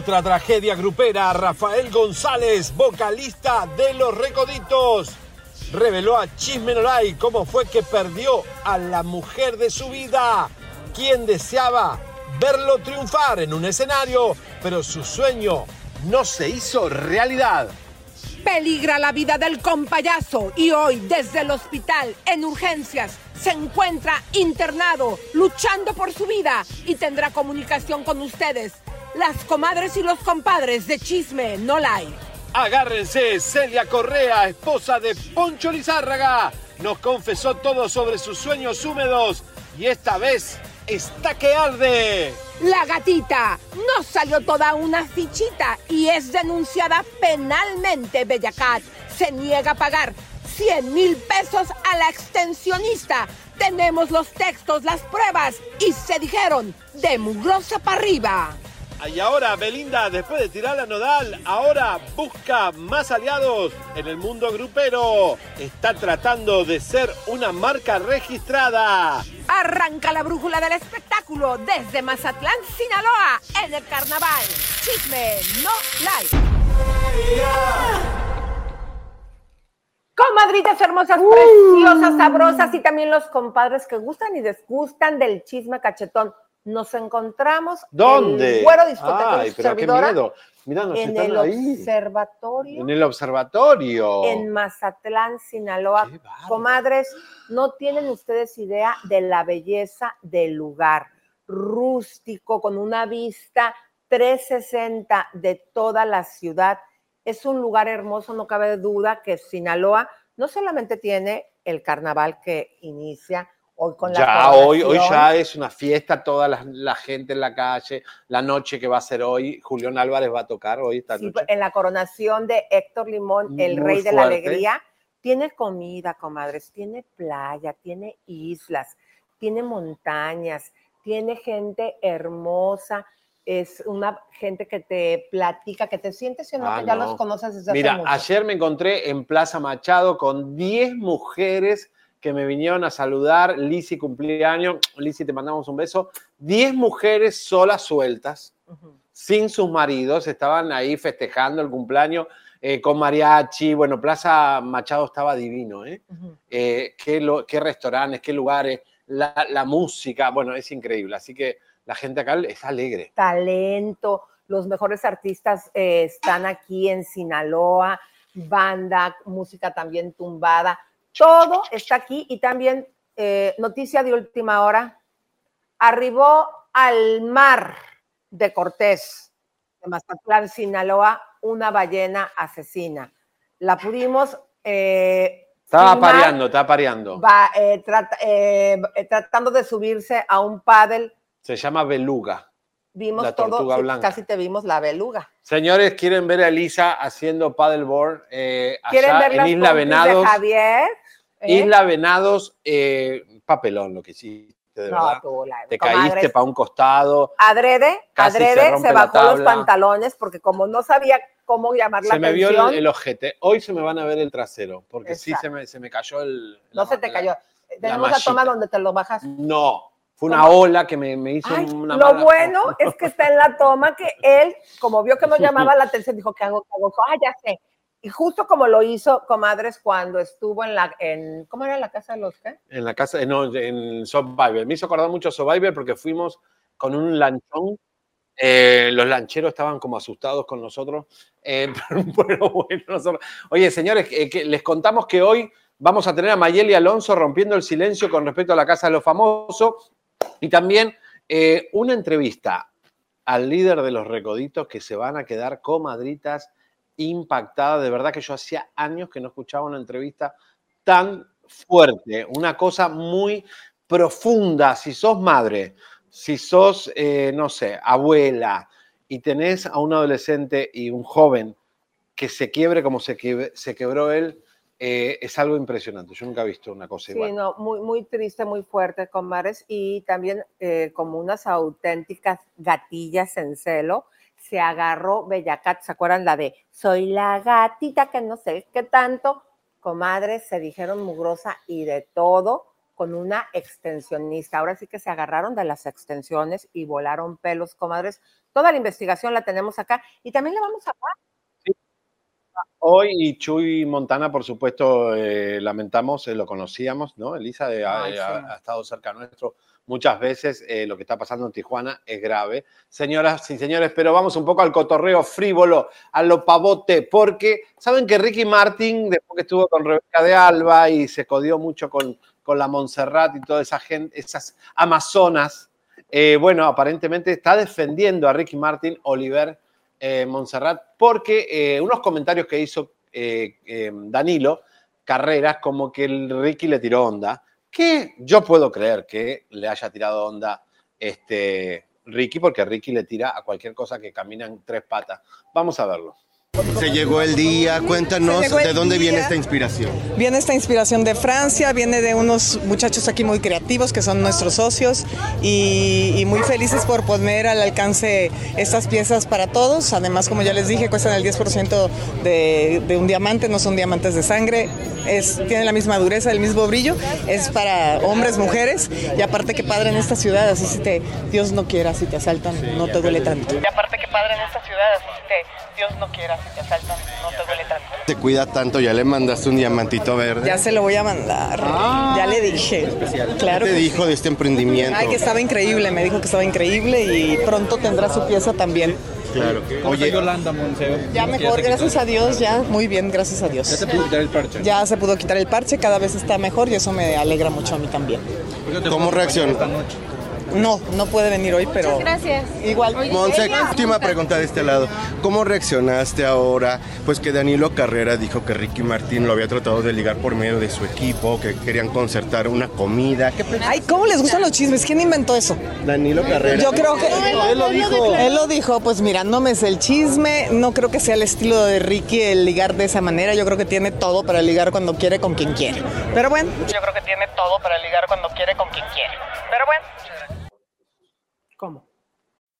Otra tragedia grupera, Rafael González, vocalista de Los Recoditos, reveló a Chismenolay cómo fue que perdió a la mujer de su vida, quien deseaba verlo triunfar en un escenario, pero su sueño no se hizo realidad. Peligra la vida del compayazo y hoy desde el hospital en urgencias se encuentra internado luchando por su vida y tendrá comunicación con ustedes, las comadres y los compadres de Chisme No Like. Agárrense, Celia Correa, esposa de Poncho Lizárraga, nos confesó todo sobre sus sueños húmedos y esta vez está que arde. La gatita no salió toda una fichita y es denunciada penalmente. Bellacat se niega a pagar 100 mil pesos a la extensionista. Tenemos los textos, las pruebas y se dijeron de mugrosa para arriba. Y ahora Belinda, después de tirar la nodal, ahora busca más aliados en el mundo grupero. Está tratando de ser una marca registrada. Arranca la brújula del espectáculo desde Mazatlán, Sinaloa, en el carnaval. Chisme, no like. Comadritas hermosas, preciosas, sabrosas y también los compadres que gustan y desgustan del chisme cachetón. Nos encontramos ¿Dónde? en Güero Discoteca Ay, pero qué miedo. Mira, nos en están el ahí. observatorio En el observatorio. en Mazatlán, Sinaloa. Comadres, no tienen ustedes idea de la belleza del lugar. Rústico, con una vista 360 de toda la ciudad. Es un lugar hermoso, no cabe duda que Sinaloa no solamente tiene el carnaval que inicia hoy con la Ya, hoy, hoy ya es una fiesta, toda la, la gente en la calle, la noche que va a ser hoy, Julián Álvarez va a tocar hoy esta Sí, noche. en la coronación de Héctor Limón, el Muy rey de la alegría, tiene comida, comadres, tiene playa, tiene islas, tiene montañas, tiene gente hermosa, es una gente que te platica, que te sientes, sino Ah, que ya no. los conoces desde Mira, hace mucho. ayer me encontré en Plaza Machado con 10 mujeres que me vinieron a saludar. Lisi cumpleaños. Lisi, te mandamos un beso. 10 mujeres solas sueltas, sin sus maridos, estaban ahí festejando el cumpleaños eh, con mariachi. Bueno, Plaza Machado estaba divino, ¿eh? Eh, qué, lo- qué restaurantes, qué lugares, la, la música, bueno, es increíble. Así que la gente acá es alegre. talento, los mejores artistas eh, están aquí en Sinaloa, banda, música también tumbada, todo está aquí y también eh, noticia de última hora, arribó al mar de Cortés, de Mazatlán, Sinaloa, una ballena asesina. La pudimos... eh, Estaba filmar, pareando, estaba pareando. va, eh, trata- eh, eh, tratando de subirse a un paddle Se llama Beluga. Vimos La todo, sí, blanca. casi te vimos la beluga. Señores, ¿quieren ver a Elisa haciendo paddleboard eh, ¿Quieren allá ver en Isla Venados? de Javier? ¿Eh? Isla Venados, eh, papelón lo que sí. De No, verdad. tú, la- Te caíste para un costado. Adrede, se adrede se, la bajó los pantalones porque como no sabía cómo llamar la Se me vio atención, el, el ojete. Hoy se me van a ver el trasero, porque sí Exacto. se me, se me cayó el. no la- se te la- cayó. Tenemos la, toma donde te lo bajas. No, fue una ¿Cómo? ola que me, me hizo Ay, una lo mala- bueno es que está en la toma que él, como vio que no llamaba la atención, dijo, ¿qué hago? ¿Qué hago? Ah, ya sé. Y justo como lo hizo, comadres, cuando estuvo en la, en, ¿cómo era la casa de los qué? En la casa, no, en Survivor. Me hizo acordar mucho Survivor porque fuimos con un lanchón. Eh, los lancheros estaban como asustados con nosotros. Eh, pero bueno, nosotros- Oye, señores, eh, que les contamos que hoy vamos a tener a Mayeli Alonso rompiendo el silencio con respecto a la Casa de los Famosos y también eh, una entrevista al líder de los recoditos que se van a quedar comadritas impactadas. De verdad que yo hacía años que no escuchaba una entrevista tan fuerte, una cosa muy profunda. Si sos madre, si sos, eh, no sé, abuela y tenés a un adolescente y un joven que se quiebre como se, quebró él, eh, es algo impresionante. Yo nunca he visto una cosa Sí, igual. no, muy, muy triste, muy fuerte, comadres, y también eh, como unas auténticas gatillas en celo, se agarró Bellacat, ¿se acuerdan la de soy la gatita que no sé qué tanto? Comadres, se dijeron mugrosa y de todo con una extensionista. Ahora sí que se agarraron de las extensiones y volaron pelos, comadres. Toda la investigación la tenemos acá y también le vamos a hablar. Hoy y Chuy Montana, por supuesto, eh, lamentamos, eh, lo conocíamos, ¿no? Elisa eh, ha, sí. estado cerca nuestro muchas veces. eh, lo que está pasando en Tijuana es grave. Señoras y señores, pero vamos un poco al cotorreo frívolo, a lo pavote, porque saben que Ricky Martin, después que estuvo con Rebeca de Alba y se codió mucho con, con la Montserrat y toda esa gente, esas amazonas, bueno, aparentemente está defendiendo a Ricky Martin, Oliver eh, Montserrat, porque eh, unos comentarios que hizo eh, eh, Danilo Carreras, como que el Ricky le tiró onda, que yo puedo creer que le haya tirado onda este Ricky, porque Ricky le tira a cualquier cosa que camina en tres patas. Vamos a verlo. Se llegó el día, cuéntanos de dónde viene esta inspiración. Viene esta inspiración de Francia, viene de unos muchachos aquí muy creativos que son nuestros socios y, y muy felices por poner al alcance estas piezas para todos. Además, como ya les dije, cuestan el 10% de, de un diamante, no son diamantes de sangre, es, tienen la misma dureza, el mismo brillo, es para hombres, mujeres. Y aparte que padre en esta ciudad, así si te, Dios no quiera, si te asaltan, no te duele tanto. Y aparte que padre en esta ciudad, así si te, Dios no quiera, si te asaltan, no te duele tanto. Te cuida tanto, ya le mandaste un diamantito verde. Ya se lo voy a mandar. ya le dije. Claro. ¿Qué te dijo de este emprendimiento? Ay, que estaba increíble. Me dijo que estaba increíble y pronto tendrá su pieza también. Claro. Oye, Yolanda Monse? Ya mejor, gracias a Dios, ya. Muy bien, gracias a Dios. Ya se pudo quitar el parche. Ya se pudo quitar el parche, cada vez está mejor y eso me alegra mucho a mí también. ¿cómo reaccionó? No, no puede venir hoy, pero Gracias. igual. Monse, última pregunta de este lado. ¿Cómo reaccionaste ahora? Pues que Danilo Carrera dijo que Ricky Martín lo había tratado de ligar por medio de su equipo, que querían concertar una comida. ¿Qué Ay, ¿cómo les gustan los chismes? ¿Quién inventó eso? Danilo Carrera. Yo creo que Él lo dijo. Él lo dijo, pues mira, no me sé el chisme, no creo que sea el estilo de Ricky el ligar de esa manera, yo creo que tiene todo para ligar cuando quiere con quien quiere. Pero bueno, yo creo que tiene todo para ligar cuando quiere con quien quiere. Pero bueno. ¿Cómo?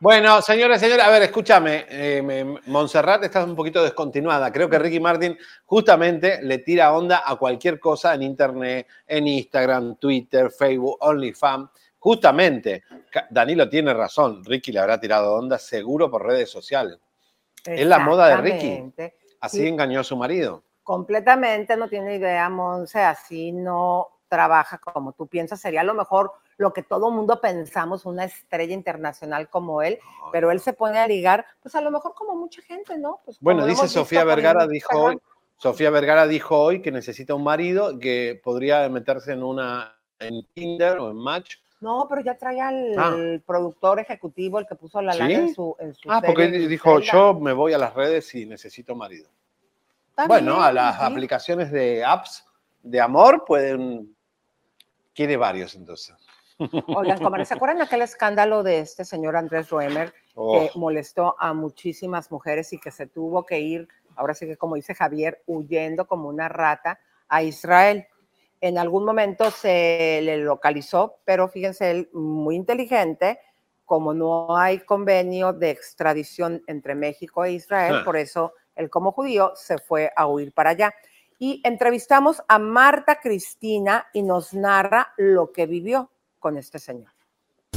Bueno, señores, señores, a ver, escúchame, eh, Montserrat está un poquito descontinuada. Creo que Ricky Martin justamente le tira onda a cualquier cosa en internet, en Instagram, Twitter, Facebook, OnlyFans. Justamente, Danilo tiene razón, Ricky le habrá tirado onda seguro por redes sociales. Es la moda de Ricky. Así Sí. engañó a su marido. Completamente, no tiene idea, Monse, así no trabaja como tú piensas. Sería a lo mejor lo que todo mundo pensamos, una estrella internacional como él, pero él se pone a ligar, pues a lo mejor como mucha gente, ¿no? Pues Bueno, dice Sofía Vergara, dijo hoy, Sofía Vergara dijo hoy que necesita un marido que podría meterse en una en Tinder o en Match. No, pero ya trae al Ah. productor ejecutivo, el que puso la lana ¿Sí? en su, en su Ah, porque serie él dijo, yo me voy a las redes y necesito marido. Bueno, a las sí. aplicaciones de apps de amor pueden... Quiere varios entonces. Oigan, ¿se acuerdan aquel escándalo de este señor Andrés Roemer Oh. que molestó a muchísimas mujeres y que se tuvo que ir, ahora sí que como dice Javier, huyendo como una rata a Israel? En algún momento se le localizó, pero fíjense, él muy inteligente, como no hay convenio de extradición entre México e Israel, Ah. por eso él como judío se fue a huir para allá. Y entrevistamos a Marta Cristina y nos narra lo que vivió con este señor.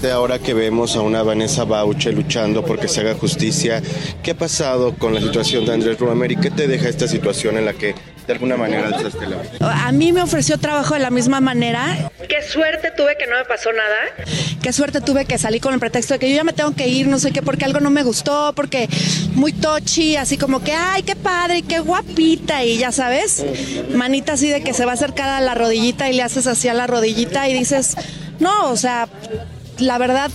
De ahora que vemos a una Vanessa Bauche luchando porque se haga justicia, ¿qué ha pasado con la situación de Andrés Roemer y qué te deja esta situación en la que de alguna manera alzaste la? A mí me ofreció trabajo de la misma manera. Qué suerte tuve que no me pasó nada. Qué suerte tuve que salí con el pretexto de que yo ya me tengo que ir, no sé qué, porque algo no me gustó, porque muy tochi, así como que, ay, qué padre, qué guapita, y ya sabes, manita así de que se va a acercar a la rodillita y le haces así a la rodillita y dices, no, o sea, la verdad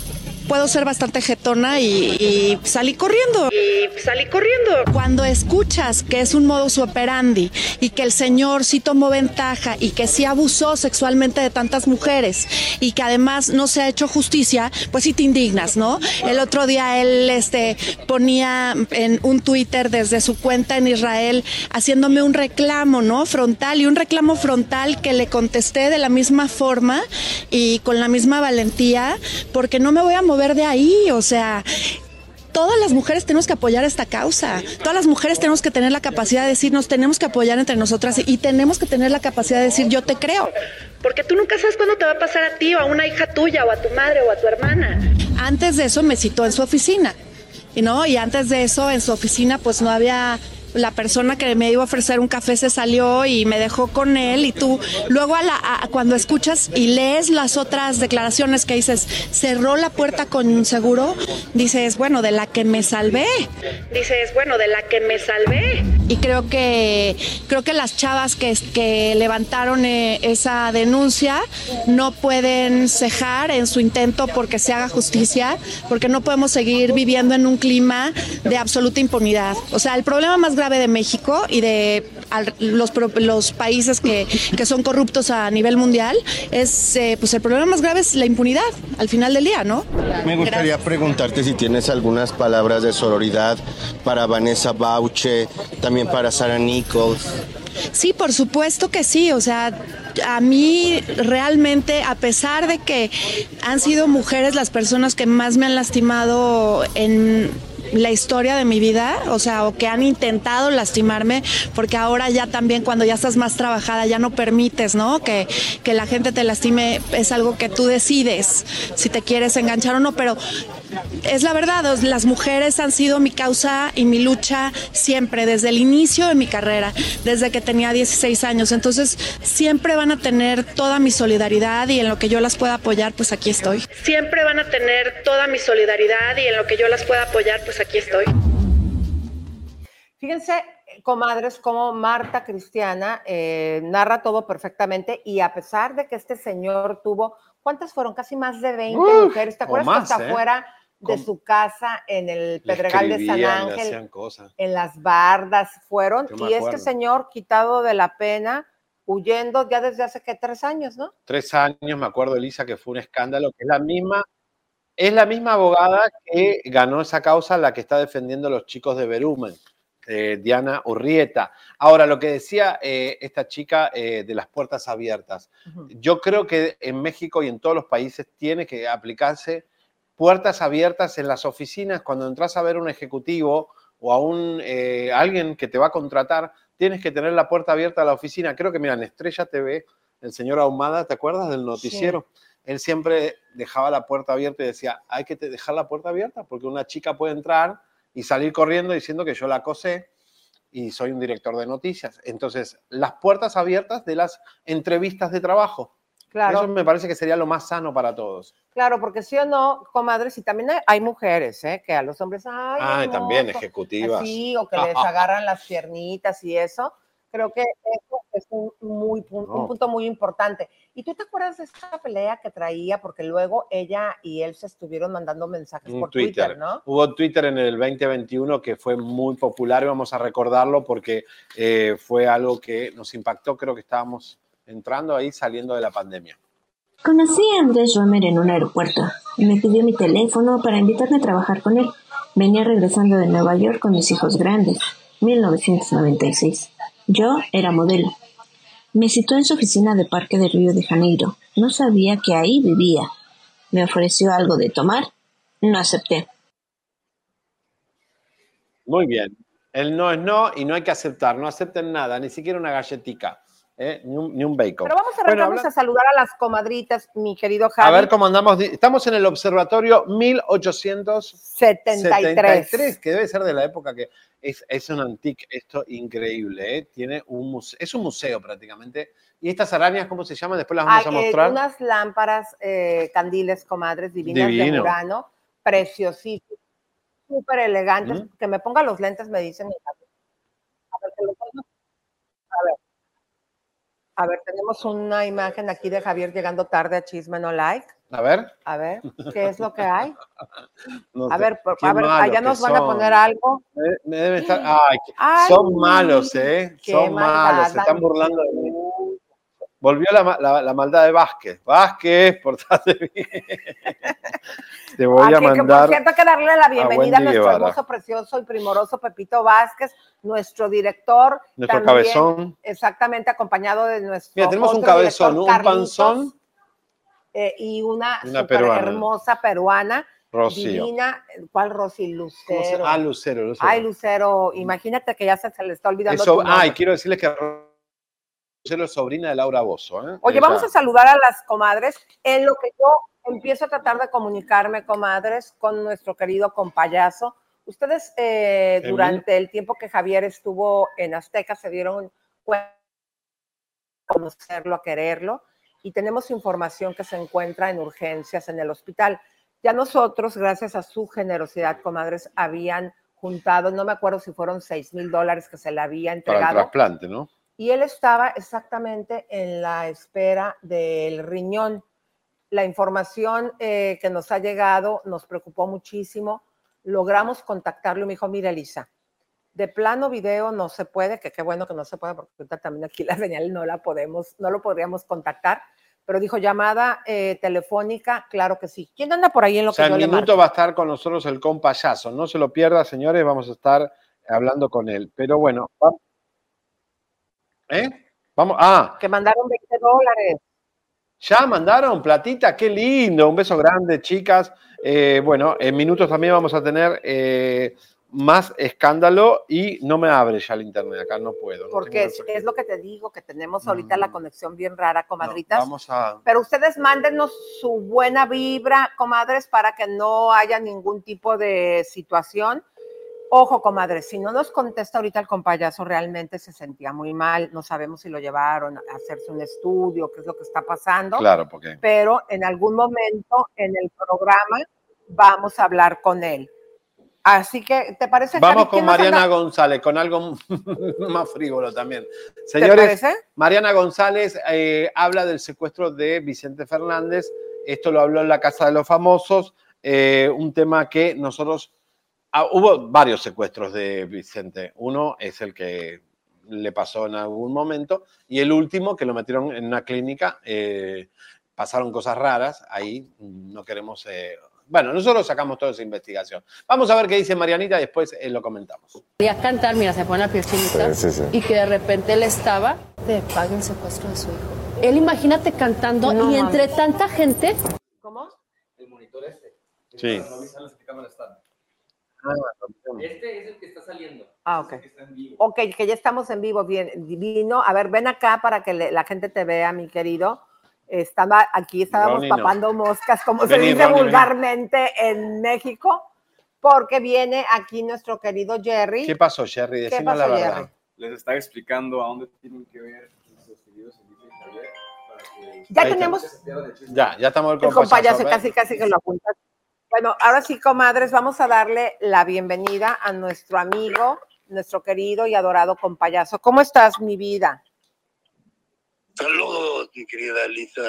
puedo ser bastante jetona y, y salí corriendo. Y salí corriendo. Cuando escuchas que es un modus operandi y que el señor sí tomó ventaja y que sí abusó sexualmente de tantas mujeres y que además no se ha hecho justicia, pues sí te indignas, ¿no? El otro día él este, ponía en un Twitter desde su cuenta en Israel haciéndome un reclamo, ¿no? Frontal y un reclamo frontal que le contesté de la misma forma y con la misma valentía porque no me voy a mover de ahí, o sea, todas las mujeres tenemos que apoyar esta causa. Todas las mujeres tenemos que tener la capacidad de decir, nos tenemos que apoyar entre nosotras y tenemos que tener la capacidad de decir, yo te creo. Porque tú nunca sabes cuándo te va a pasar a ti o a una hija tuya o a tu madre o a tu hermana. Antes de eso me citó en su oficina. Y no, y antes de eso en su oficina pues no había la persona que me iba a ofrecer un café se salió y me dejó con él y tú luego a la, a- cuando escuchas y lees las otras declaraciones que dices cerró la puerta con seguro dices bueno de la que me salvé Dices, bueno, de la que me salvé. y creo que creo que las chavas que, que levantaron eh, esa denuncia no pueden cejar en su intento porque se haga justicia porque no podemos seguir viviendo en un clima de absoluta impunidad o sea el problema más grave de México y de los, los países que, que son corruptos a nivel mundial es eh, pues el problema más grave es la impunidad al final del día no Me gustaría preguntarte si tienes algunas palabras de sororidad para Vanessa Bauche, también para Sarah Nichols. Sí, por supuesto que sí. O sea, a mí realmente, a pesar de que han sido mujeres las personas que más me han lastimado en la historia de mi vida, o sea, o que han intentado lastimarme, porque ahora ya también cuando ya estás más trabajada ya no permites, ¿no? Que, que la gente te lastime, es algo que tú decides si te quieres enganchar o no, pero es la verdad, las mujeres han sido mi causa y mi lucha siempre, desde el inicio de mi carrera, desde que tenía 16 años. Entonces, siempre van a tener toda mi solidaridad y en lo que yo las pueda apoyar, pues aquí estoy. Siempre van a tener toda mi solidaridad y en lo que yo las pueda apoyar, pues aquí estoy. Fíjense, comadres, como Marta Cristiana eh, narra todo perfectamente y a pesar de que este señor tuvo, ¿cuántas fueron? Casi más de 20 Uf, mujeres. ¿Te acuerdas más, que hasta ¿eh? fuera de su casa en el Pedregal de San Ángel, en las bardas fueron? Y este señor quitado de la pena, huyendo ya desde hace. Tres años, ¿no? Tres años, me acuerdo, Elisa, que fue un escándalo, que es la misma, es la misma abogada que ganó esa causa, la que está defendiendo a los chicos de Berumen, eh, Diana Urrieta. Ahora, lo que decía eh, esta chica eh, de las puertas abiertas, yo creo que en México y en todos los países tiene que aplicarse puertas abiertas en las oficinas. Cuando entras a ver un ejecutivo o a un, eh, alguien que te va a contratar, tienes que tener la puerta abierta a la oficina. Creo que, mira, en Estrella TV, el señor Ahumada, ¿te acuerdas del noticiero? Él siempre dejaba la puerta abierta y decía, hay que dejar la puerta abierta porque una chica puede entrar y salir corriendo diciendo que yo la acosé y soy un director de noticias. Entonces, las puertas abiertas de las entrevistas de trabajo. Claro. Eso me parece que sería lo más sano para todos. Claro, porque sí o no, comadres, y también hay, mujeres, ¿eh? Que a los hombres, ay, Ay, también hermoso", ejecutivas. así, o que les agarran las piernitas y eso. Creo que eso es un, muy, un No. punto muy importante. ¿Y tú te acuerdas de esta pelea que traía? Porque luego ella y él se estuvieron mandando mensajes En por Twitter. Twitter, ¿no? Hubo Twitter en el 2021 que fue muy popular y vamos a recordarlo porque eh, fue algo que nos impactó. Creo que estábamos entrando ahí saliendo de la pandemia. Conocí a Andrés Romer en un aeropuerto y me pidió mi teléfono para invitarme a trabajar con él. Venía regresando de Nueva York con mis hijos grandes, 1996. Yo era modelo. Me citó en su oficina de Parque de Río de Janeiro. No sabía que ahí vivía. Me ofreció algo de tomar. No acepté. Muy bien. El no es no y no hay que aceptar. No acepten nada, ni siquiera una galletica, ¿eh? ni, un, ni un bacon. Pero vamos a Bueno, a saludar a las comadritas, mi querido Javi. a ver cómo andamos. Estamos en el observatorio 1873, que debe ser de la época que es, es un antique, esto increíble. ¿eh? Tiene un museo, es un museo prácticamente. ¿Y estas arañas cómo se llaman? Después las vamos Ay, a eh, mostrar. unas lámparas, eh, candiles, comadres, divinas de. Murano, preciosísimas, súper elegantes. Que me ponga los lentes, me dicen. A ver, que los. A ver. A ver, tenemos una imagen aquí de Javier llegando tarde a Chisme No Like. A ver. A ver, ¿qué es lo que hay? No A sé. ver, a ver, allá nos van a son. poner algo. Me- deben estar- ay, Ay, son malos, ¿eh? Son malos, se maldad, están burlando de mí. Volvió la, la- la maldad de Vázquez. Vázquez, portate bien. Te voy a que por mandar. cierto, que darle la bienvenida a, nuestro Guevara. hermoso, precioso y primoroso Pepito Vázquez, nuestro director. Nuestro también, cabezón. Exactamente, acompañado de nuestro. Mira, tenemos un cabezón, director, un Carlitos, panzón. eh, y una, Una súper peruana. hermosa peruana. Rocío. Divina. ¿Cuál Rosy? ¿Cómo se- Lucero. Ah, Lucero, Lucero. Ay, Lucero, imagínate que ya se, se le está olvidando. Eso- ay, quiero decirles que Lucero es sobrina de Laura Bozo. ¿eh? Oye, Ella- vamos a saludar a las comadres. En lo que yo empiezo a tratar de comunicarme, comadres, con nuestro querido compayazo. Ustedes, eh, durante el tiempo que Javier estuvo en Azteca, se dieron cuenta a conocerlo, a quererlo, y tenemos información que se encuentra en urgencias en el hospital. Ya nosotros, gracias a su generosidad, comadres, habían juntado, no me acuerdo si fueron 6 mil dólares que se le había Para el entregado trasplante, ¿no? y él estaba exactamente en la espera del riñón. La información eh, que nos ha llegado nos preocupó muchísimo. Logramos contactarlo y me dijo, mira, Elisa, de plano video no se puede, que qué bueno que no se puede, porque también aquí la señal no la podemos, no lo podríamos contactar, pero dijo llamada eh, telefónica, claro que sí. ¿Quién anda por ahí en lo O sea, que yo en le minuto va a estar con nosotros el compayazo. No se lo pierda, señores, vamos a estar hablando con él. Pero bueno, ¿eh? Vamos, ah, Que mandaron 20 dólares. Ya mandaron platita, qué lindo, un beso grande, chicas. Eh, bueno, en minutos también vamos a tener eh, más escándalo y no me abre ya el internet, acá no puedo. no Porque es, lo que te digo, que tenemos ahorita la conexión bien rara, comadritas. Vamos a... Pero ustedes mándenos su buena vibra, comadres, para que no haya ningún tipo de situación. Ojo, comadres, si no nos contesta ahorita el compayazo, realmente se sentía muy mal. No sabemos si lo llevaron a hacerse un estudio, qué es lo que está pasando. Claro, porque... Pero en algún momento en el programa vamos a hablar con él. Así que, ¿te parece, Vamos con ¿Quién nos Mariana anda? González, con algo más frívolo también. Señores, parece? Mariana González eh, habla del secuestro de Vicente Fernández. Esto lo habló en la Casa de los Famosos, eh, un tema que nosotros... ah, hubo varios secuestros de Vicente. Uno es el que le pasó en algún momento y el último que lo metieron en una clínica. eh, pasaron cosas raras, ahí no queremos... eh, bueno, nosotros sacamos toda esa investigación. Vamos a ver qué dice Marianita y después eh, lo comentamos. Quería cantar, mira, se pone la piel chinita. Sí, sí, sí. Y que de repente él estaba, te pague el secuestro de su hijo. Él imagínate cantando No y entre mames. tanta gente. ¿Cómo? Sí. Este es el que está saliendo. Ah, ok. Ok, que ya estamos en vivo. Bien, divino. A ver, ven acá para que le- la gente te vea, mi querido. Estaba aquí, estábamos Ronnie, no. papando moscas, como se Vení, dice Ronnie, vení. vulgarmente en México, porque viene aquí nuestro querido Jerry. ¿Qué pasó, Jerry? ¿Qué Decime la verdad. Jerry? Les estaba explicando a dónde tienen que ver los videos en Dice Javier para que Ya Ahí tenemos se. Ya, ya estamos el con compa ya payaso, se ¿ves? casi, casi que lo apunta. Bueno, ahora sí, comadres, vamos a darle la bienvenida a nuestro amigo, nuestro querido y adorado compayazo. ¿Cómo estás, mi vida? Saludos, mi querida Lisa.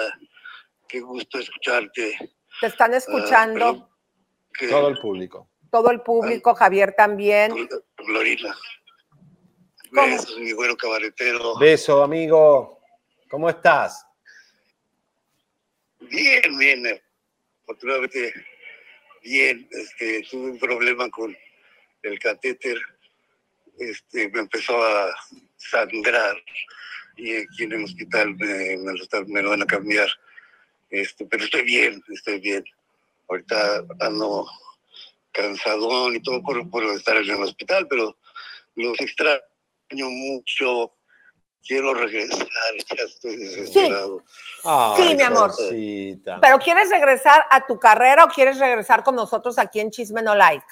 Qué gusto escucharte. Te están Ah, escuchando que- Todo el público. todo el público, Javier también. Glorila. Besos, mi güero cabaretero. Beso, amigo. ¿Cómo estás? Bien, bien. eh, Afortunadamente, bien. Este, tuve un problema con el catéter. Este, me empezó a sangrar y aquí en el hospital me, lo van a cambiar. Este, pero estoy bien, estoy bien. Ahorita ando cansadón y todo por, por estar en el hospital, pero los extraño mucho. Quiero regresar, ya estoy desesperado. Sí, mi amor. cosita. ¿Pero quieres regresar a tu carrera o quieres regresar con nosotros aquí en Chisme No Like?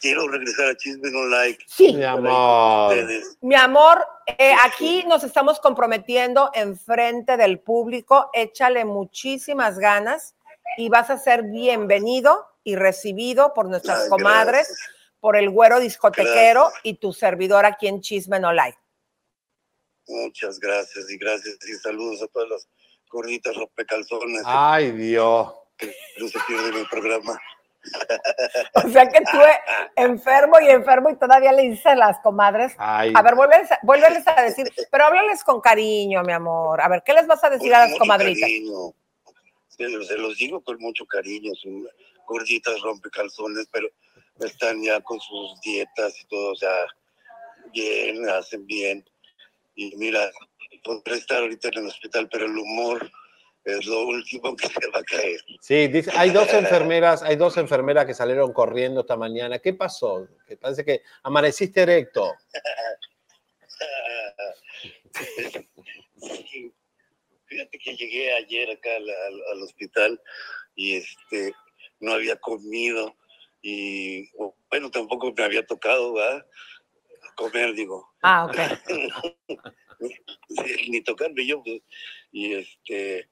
Quiero regresar a Chisme No Like. Sí. Mi amor. Mi amor, eh, aquí nos estamos comprometiendo en frente del público. Échale muchísimas ganas y vas a ser bienvenido y recibido por nuestras Ay, comadres, gracias. por el güero discotequero y tu servidor aquí en Chisme No Like. Muchas gracias y gracias y saludos a todas las gorditas rompecalzones Ay, Dios. que no se pierden el programa. O sea que tú enfermo y enfermo y todavía le dices a las comadres. Ay. A ver, vuélveles, a- vuélveles a decir, pero háblales con cariño, mi amor. A ver, ¿qué les vas a decir Con a las mucho comadritas? cariño. Se, se los digo con mucho cariño, son gorditas rompecalzones, pero están ya con sus dietas y todo, o sea, bien, hacen bien. Y mira, podré estar ahorita en el hospital, pero el humor es lo último que se va a caer. Sí, dice, hay dos enfermeras, hay dos enfermeras que salieron corriendo esta mañana. ¿Qué pasó? Que parece que amaneciste erecto. Sí. Fíjate que llegué ayer acá al, al- al hospital y este no había comido y bueno tampoco me había tocado ¿verdad? Comer digo Ah, ok. Sí, ni tocarme yo pues, y este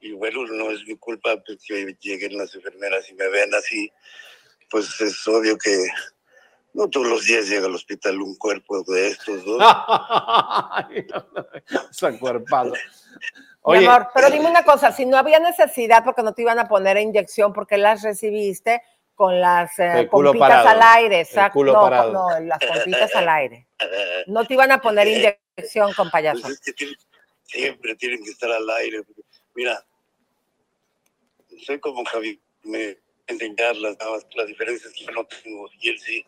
y bueno no es mi culpa pues, que lleguen las enfermeras y me ven así pues es obvio que no todos los días llega al hospital un cuerpo de estos ¿no? Ese acuerpado. Mi Oye, amor, pero dime una cosa, si no había necesidad porque no te iban a poner inyección, porque las recibiste con las eh, culo pompitas parado, al aire? Exacto. No, no, las pompitas al aire. No te iban a poner inyección con payaso. Pues es que tiene- siempre tienen que estar al aire. Mira, soy como Javi, me enseñarlas, nada más la diferencia es que yo no tengo y él sí.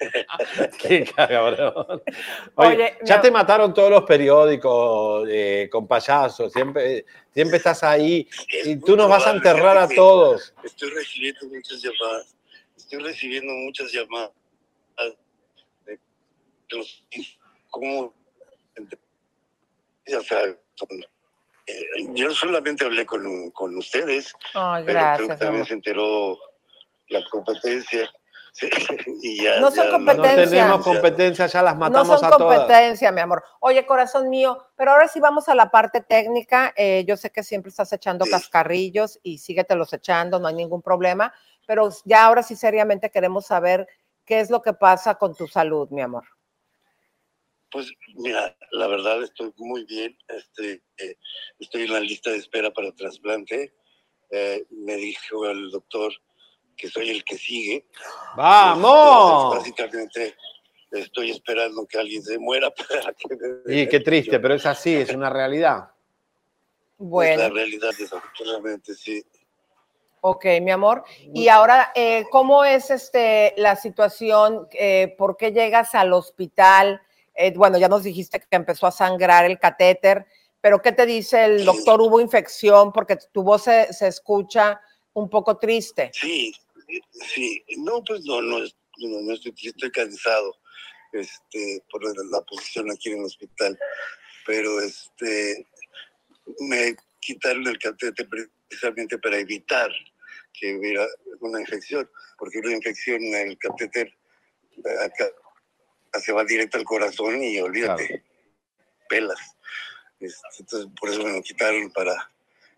qué cabrón. Oye, Oye, ya no. te mataron todos los periódicos eh, con payasos. Siempre, siempre estás ahí y tú nos vas a enterrar a todos. Estoy recibiendo muchas llamadas, estoy recibiendo muchas llamadas de, los como ya sabes, son- eh, yo solamente hablé con, con ustedes, Ay, pero creo que también se enteró la competencia. Sí, y ya, No son ya No competencia. tenemos competencia, ya las No matamos son a todas. competencia, mi amor. Oye, corazón mío, pero ahora sí vamos a la parte técnica. Eh, yo sé que siempre estás echando cascarrillos y síguetelos echando, no hay ningún problema, pero ya ahora sí seriamente queremos saber qué es lo que pasa con tu salud, mi amor. Pues mira, la verdad estoy muy bien. Este, eh, estoy en la lista de espera para trasplante. Eh, me dijo el doctor que soy el que sigue. ¡Vamos! Entonces, básicamente estoy esperando que alguien se muera para que me Y qué triste, pero es así, es una realidad. Es la Bueno, realidad, desafortunadamente, sí. ok, mi amor. Y ahora, eh, ¿cómo es este la situación? Eh, ¿Por qué llegas al hospital? Eh, bueno, ya nos dijiste que empezó a sangrar el catéter, pero ¿qué te dice el doctor? ¿Hubo infección? Porque tu voz se, se escucha un poco triste. Sí, sí. No, pues no, no, no, no estoy, estoy cansado este, por la posición aquí en el hospital. Pero este, me quitaron el catéter precisamente para evitar que hubiera una infección, porque una infección en el catéter eh, acá se va directo al corazón y olvídate, pelas. Este, Entonces, por eso me lo quitaron para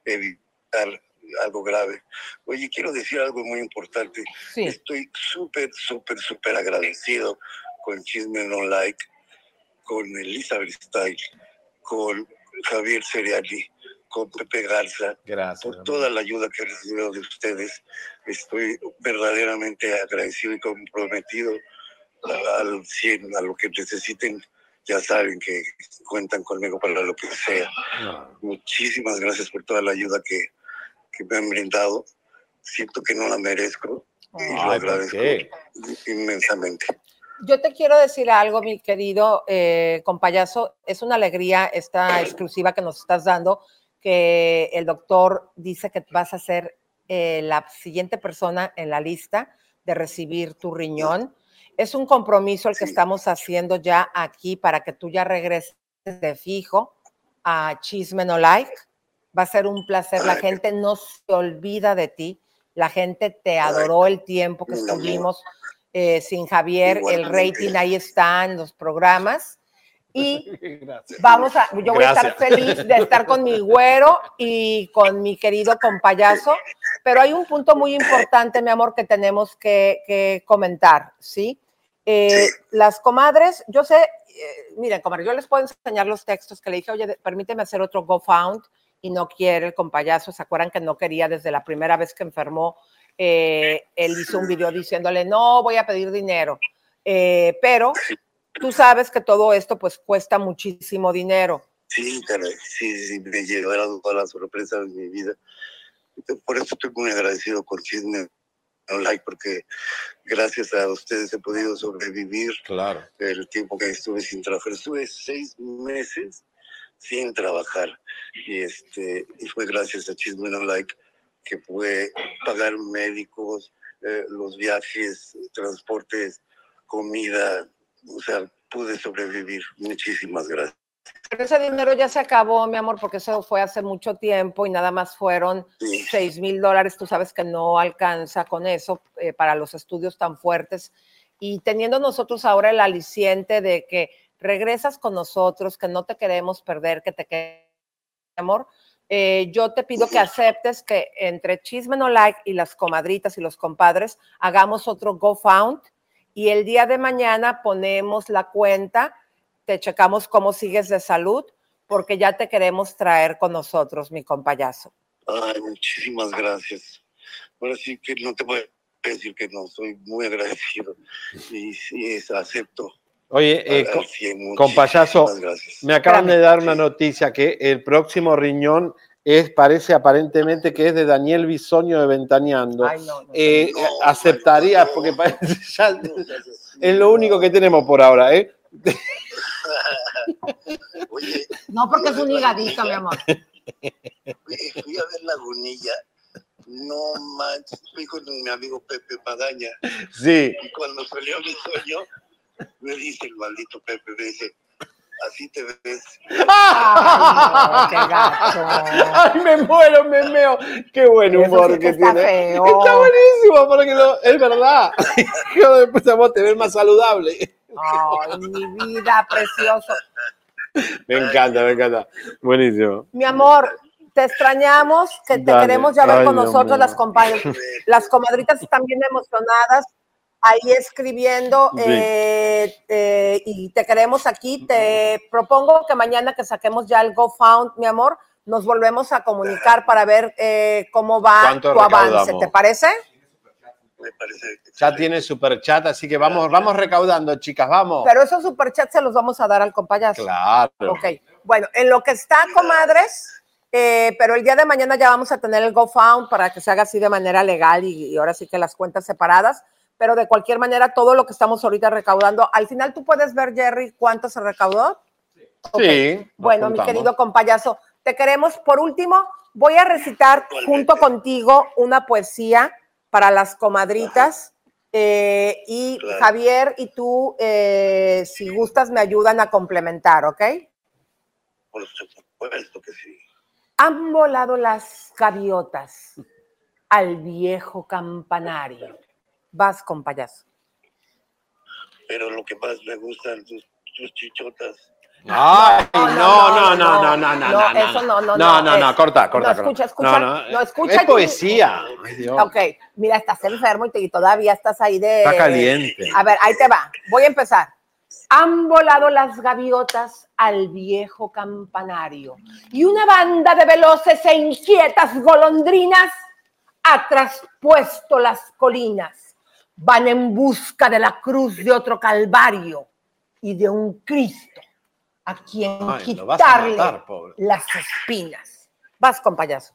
evitar algo grave. Oye, quiero decir algo muy importante. Estoy súper, súper, súper agradecido con Chisme No Like, con Elizabeth Style, con Javier Seriani, con Pepe Garza, por toda la ayuda que he recibido de ustedes. Estoy verdaderamente agradecido y comprometido al 100, a lo que necesiten. Ya saben que cuentan conmigo para lo que sea. Muchísimas gracias por toda la ayuda que, que me han brindado. Siento que no la merezco y lo Ay, ¿por agradezco inmensamente. Yo te quiero decir algo, mi querido eh, compayazo. Es una alegría esta exclusiva que nos estás dando, que el doctor dice que vas a ser eh, la siguiente persona en la lista de recibir tu riñón. Es un compromiso el que estamos haciendo ya aquí para que tú ya regreses de fijo a Chisme No Like. Va a ser un placer. La gente no se olvida de ti. La gente te adoró el tiempo que estuvimos eh, sin Javier. El rating ahí está en los programas. Y vamos a, yo voy a estar feliz de estar con mi güero y con mi querido compayazo, pero hay un punto muy importante, mi amor, que tenemos que, que comentar, ¿sí? Eh, Las comadres, yo sé, eh, miren, comadres, yo les puedo enseñar los textos que le dije, oye, permíteme hacer otro GoFound y no quiere el compayazo, ¿se acuerdan que no quería desde la primera vez que enfermó? eh, él hizo un video diciéndole, no, voy a pedir dinero, pero tú sabes que todo esto pues cuesta muchísimo dinero. Sí, caray, sí, sí, me llevaron toda la sorpresa de mi vida. Por eso estoy muy agradecido con Chisme Online, porque gracias a ustedes he podido sobrevivir Claro. el tiempo que estuve sin trabajar. Estuve seis meses sin trabajar y este y fue gracias a Chisme Online que pude pagar médicos, eh, los viajes, transportes, comida, o sea, pude sobrevivir. Muchísimas gracias. Pero ese dinero ya se acabó, mi amor, porque eso fue hace mucho tiempo y nada más fueron seis mil dólares. Tú sabes que no alcanza con eso eh, para los estudios tan fuertes. Y teniendo nosotros ahora el aliciente de que regresas con nosotros, que no te queremos perder, que te queremos, amor, eh, yo te pido que aceptes que entre Chisme No Like y las comadritas y los compadres hagamos otro GoFound y el día de mañana ponemos la cuenta, te checamos cómo sigues de salud, porque ya te queremos traer con nosotros, mi compayazo. Ay, muchísimas gracias. Ahora sí que no te voy a decir que no, soy muy agradecido y sí, es- acepto. Oye, eh, compayazo, me acaban de dar una noticia que el próximo riñón es, parece aparentemente que es de Daniel Bisoño de Ventaneando. Ay, no, no. Eh, aceptaría, porque parece ya es lo único que tenemos por ahora, ¿eh? No, porque es un higadito, mi amor. Fui fui a ver Lagunilla. No manches, fui con mi amigo Pepe Magaña. Sí. Y cuando salió mi sueño, me dice el maldito Pepe, me dice, así te ves. Ay, me muero, me meo. Qué buen humor sí que que está tiene. feo. Está buenísimo, porque lo- es verdad. Hijo de puta, vos te ves más saludable. Ay, mi vida, precioso. Me encanta, me encanta. Buenísimo. Mi amor, te extrañamos, que te Dale. queremos ya ver Ay, con nosotros, las compañeras. Las comadritas están bien emocionadas, ahí escribiendo, Sí. eh, eh, y te queremos aquí. Te propongo que mañana que saquemos ya el GoFound, mi amor, nos volvemos a comunicar para ver eh, cómo va ¿Cuánto tu avance. ¿Te parece? Me parece. Ya tiene super chat, así que vamos, vamos recaudando, chicas, vamos. Pero esos superchats se los vamos a dar al compayazo. Claro. Ok, bueno, en lo que está, comadres, eh, pero el día de mañana ya vamos a tener el GoFound para que se haga así de manera legal y, y ahora sí que las cuentas separadas, pero de cualquier manera todo lo que estamos ahorita recaudando, al final tú puedes ver, Jerry, cuánto se recaudó. Ok. Sí. Bueno, mi apuntamos. querido compayazo, te queremos. Por último, voy a recitar junto contigo una poesía para las comadritas. eh, y Claro. Javier y tú, eh, si gustas, me ayudan a complementar, ¿ok? Por supuesto que sí. Han volado las gaviotas al viejo campanario. Vas con payaso. Pero lo que más me gustan tus, tus chichotas. Ay, no, no, no, no, no, no, no, no, eso no, no, no, no, no, no, corta, corta, no, escucha, escucha, No, no, no, escucha Es poesía. Ok, mira, estás enfermo y, te- y todavía estás ahí de... Está caliente. A ver, ahí te va. Voy a empezar. Han volado las gaviotas al viejo campanario y una banda de veloces e inquietas golondrinas ha traspuesto las colinas. Van en busca de la cruz de otro calvario y de un Cristo a quien Ay, quitarle matar, las espinas. Vas con payaso.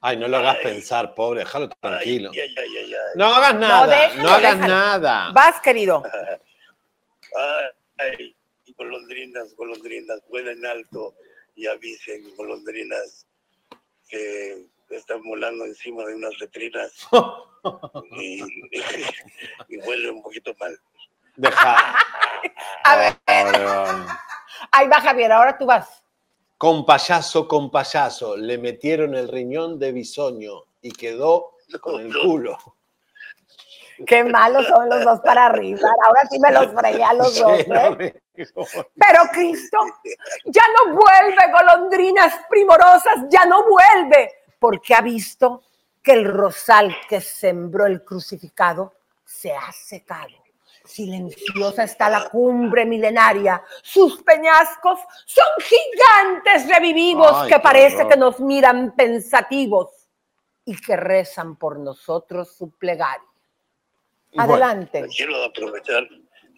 Ay, no lo hagas pensar, pobre, déjalo tranquilo. Ay, ay, ay, ay, ay. No hagas nada, déjalo, no hagas déjalo. nada. Vas, querido. Ay, golondrinas, golondrinas, vuelen alto y avisen, golondrinas, que están volando encima de unas letrinas y, y un poquito mal. Deja. A ver, ahí va Javier, ahora tú vas. Con payaso, con payaso, le metieron el riñón de bisoño y quedó con el culo. Qué malos son los dos para arriba. Ahora sí me los fregué a los dos, Sí, no ¿eh? me- Pero Cristo ya no vuelve, golondrinas primorosas, ya no vuelve, porque ha visto que el rosal que sembró el crucificado se ha secado. Silenciosa está la cumbre milenaria. Sus peñascos son gigantes revivivos Ay, que parece horror. que nos miran pensativos y que rezan por nosotros su plegaria. Adelante. Quiero aprovechar,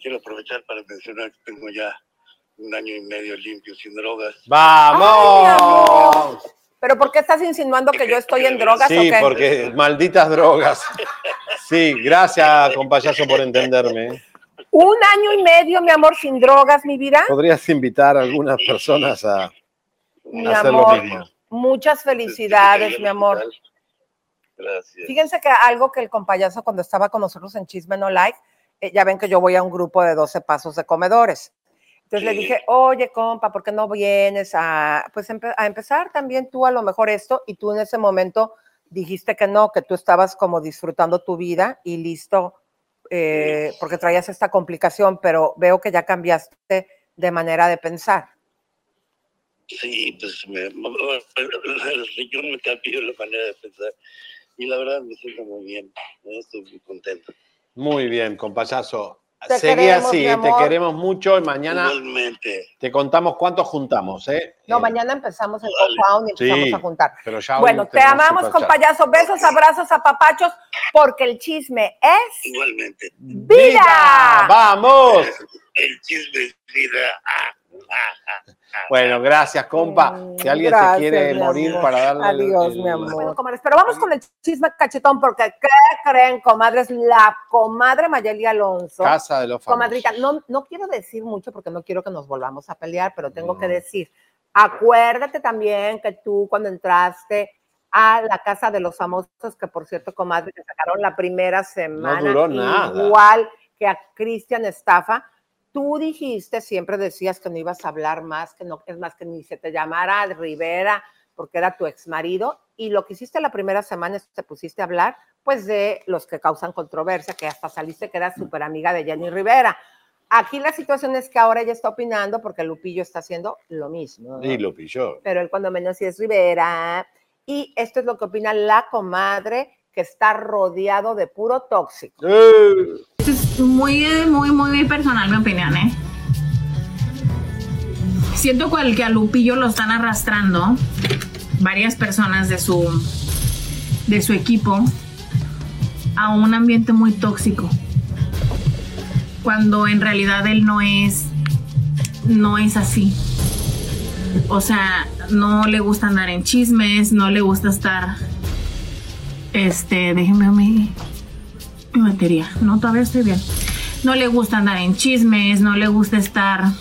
quiero aprovechar para mencionar que tengo ya un año y medio limpio sin drogas. ¡Vamos! ¿Pero por qué estás insinuando que yo estoy en drogas o Sí, qué? porque malditas drogas. Sí, gracias, con payaso, por entenderme. Un año y medio, mi amor, sin drogas, mi vida. ¿Podrías invitar a algunas personas a Mi hacer amor, lo mismo? muchas felicidades, mi amor. Gracias. Fíjense que algo que el compayazo cuando estaba con nosotros en Chisme No Like, eh, ya ven que yo voy a un grupo de 12 pasos de comedores. Entonces le Sí. dije, oye, compa, ¿por qué no vienes a, pues, empe- a empezar también tú a lo mejor esto? Y tú en ese momento dijiste que no, que tú estabas como disfrutando tu vida y listo, eh, porque traías esta complicación, pero veo que ya cambiaste de manera de pensar. Sí, pues me, el riñón me cambió la manera de pensar y la verdad me siento muy bien, estoy muy contento. Muy bien, con payaso. Te Seguí queremos, así, mi eh, te queremos mucho y mañana Igualmente. te contamos cuántos juntamos, ¿eh? No, mañana empezamos el compound y empezamos Sí, a juntar. pero ya Bueno, te amamos, superchat. compayazo. Besos, abrazos, apapachos, porque el chisme es Igualmente. vida. ¡Vamos! El chisme es vida. Ah. Bueno, gracias, compa. Si alguien Gracias, se quiere morir amor. para darle Adiós, el- mi amor. Bueno, comadres, pero vamos con el chisme cachetón, porque ¿qué creen, comadres? La comadre Mayeli Alonso. Casa de los famosos. Comadrita, no, no quiero decir mucho porque no quiero que nos volvamos a pelear, pero tengo que decir, acuérdate también que tú cuando entraste a la Casa de los Famosos, que por cierto, comadre, que sacaron la primera semana, duró nada. igual que a Cristian Estafa, Tú dijiste, siempre decías que no ibas a hablar más, que no, es más que ni se te llamara Rivera porque era tu ex marido, y lo que hiciste la primera semana es que te pusiste a hablar, pues, de los que causan controversia, que hasta saliste que eras súper amiga de Jenny Rivera. Aquí la situación es que ahora ella está opinando porque Lupillo está haciendo lo mismo. Y lo pilló. Pero él cuando menos sí es Rivera. Y esto es lo que opina la comadre, que está rodeado de puro tóxico. Es muy, muy, muy personal mi opinión, ¿eh? Siento cual que a Lupillo lo están arrastrando varias personas de su, de su equipo a un ambiente muy tóxico. Cuando en realidad él no es, no es así. O sea, no le gusta andar en chismes, no le gusta estar, este, déjenme mi, mi batería. No, todavía estoy bien. No le gusta andar en chismes, no le gusta estar,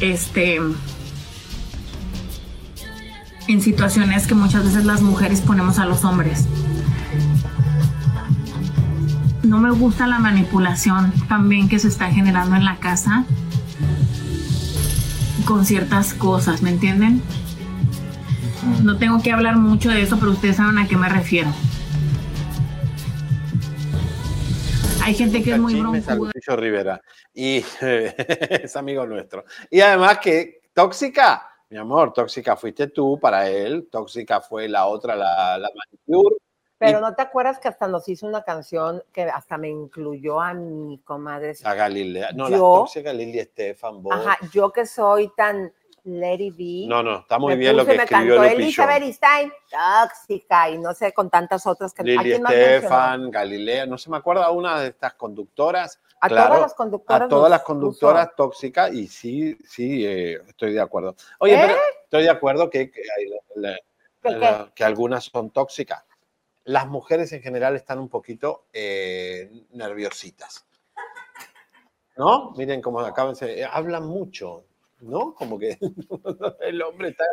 este, en situaciones que muchas veces las mujeres ponemos a los hombres. No me gusta la manipulación también que se está generando en la casa con ciertas cosas, ¿me entienden? No tengo que hablar mucho de eso, pero ustedes saben a qué me refiero. Hay gente que es muy. Lupillo Rivera. Y es amigo nuestro. Y además que tóxica, mi amor, tóxica fuiste tú para él, tóxica fue la otra, la, la manicure. Pero no te acuerdas que hasta nos hizo una canción que hasta me incluyó a mi comadre. A Galilea. No, la tóxica Lili Estefan, vos. Ajá, yo que soy tan Lady B. No, no, está muy me bien lo puse que y me escribió cantó. Elizabeth Stein, tóxica, y no sé, con tantas otras que ¿a Lili? Estefan, Galilea, no se me acuerda una de estas conductoras. A claro, todas las conductoras A todas las conductoras tóxicas y sí, sí, eh, estoy de acuerdo. Oye, ¿Eh? pero estoy de acuerdo que, que, hay- la- ¿Qué, la- que algunas son tóxicas. Las mujeres en general están un poquito eh, nerviositas. ¿No? Miren cómo acaban, se- hablan mucho, ¿no? Como que el hombre está,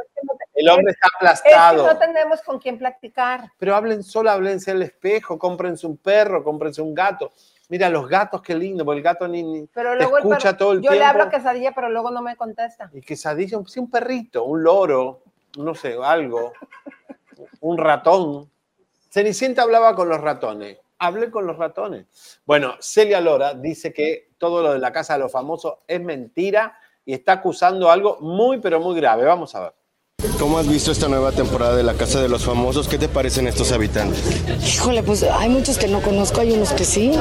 el hombre está Es que aplastado. no tenemos con quién platicar. Pero hablen solo, háblense al espejo, cómprense un perro, cómprense un gato. Mira, los gatos, qué lindo, porque el gato ni, ni Pero te luego el escucha perro- todo el yo tiempo. le hablo a quesadilla, pero luego no me contesta. Y quesadilla, sí, un perrito, un loro, no sé, algo, un ratón. Cenicienta hablaba con los ratones. Hablé con los ratones. Bueno, Celia Lora dice que todo lo de la casa de los famosos es mentira y está acusando algo muy, pero muy grave. Vamos a ver. ¿Cómo has visto esta nueva temporada de La Casa de los Famosos? ¿Qué te parecen estos habitantes? Híjole, pues hay muchos que no conozco, hay unos que sí.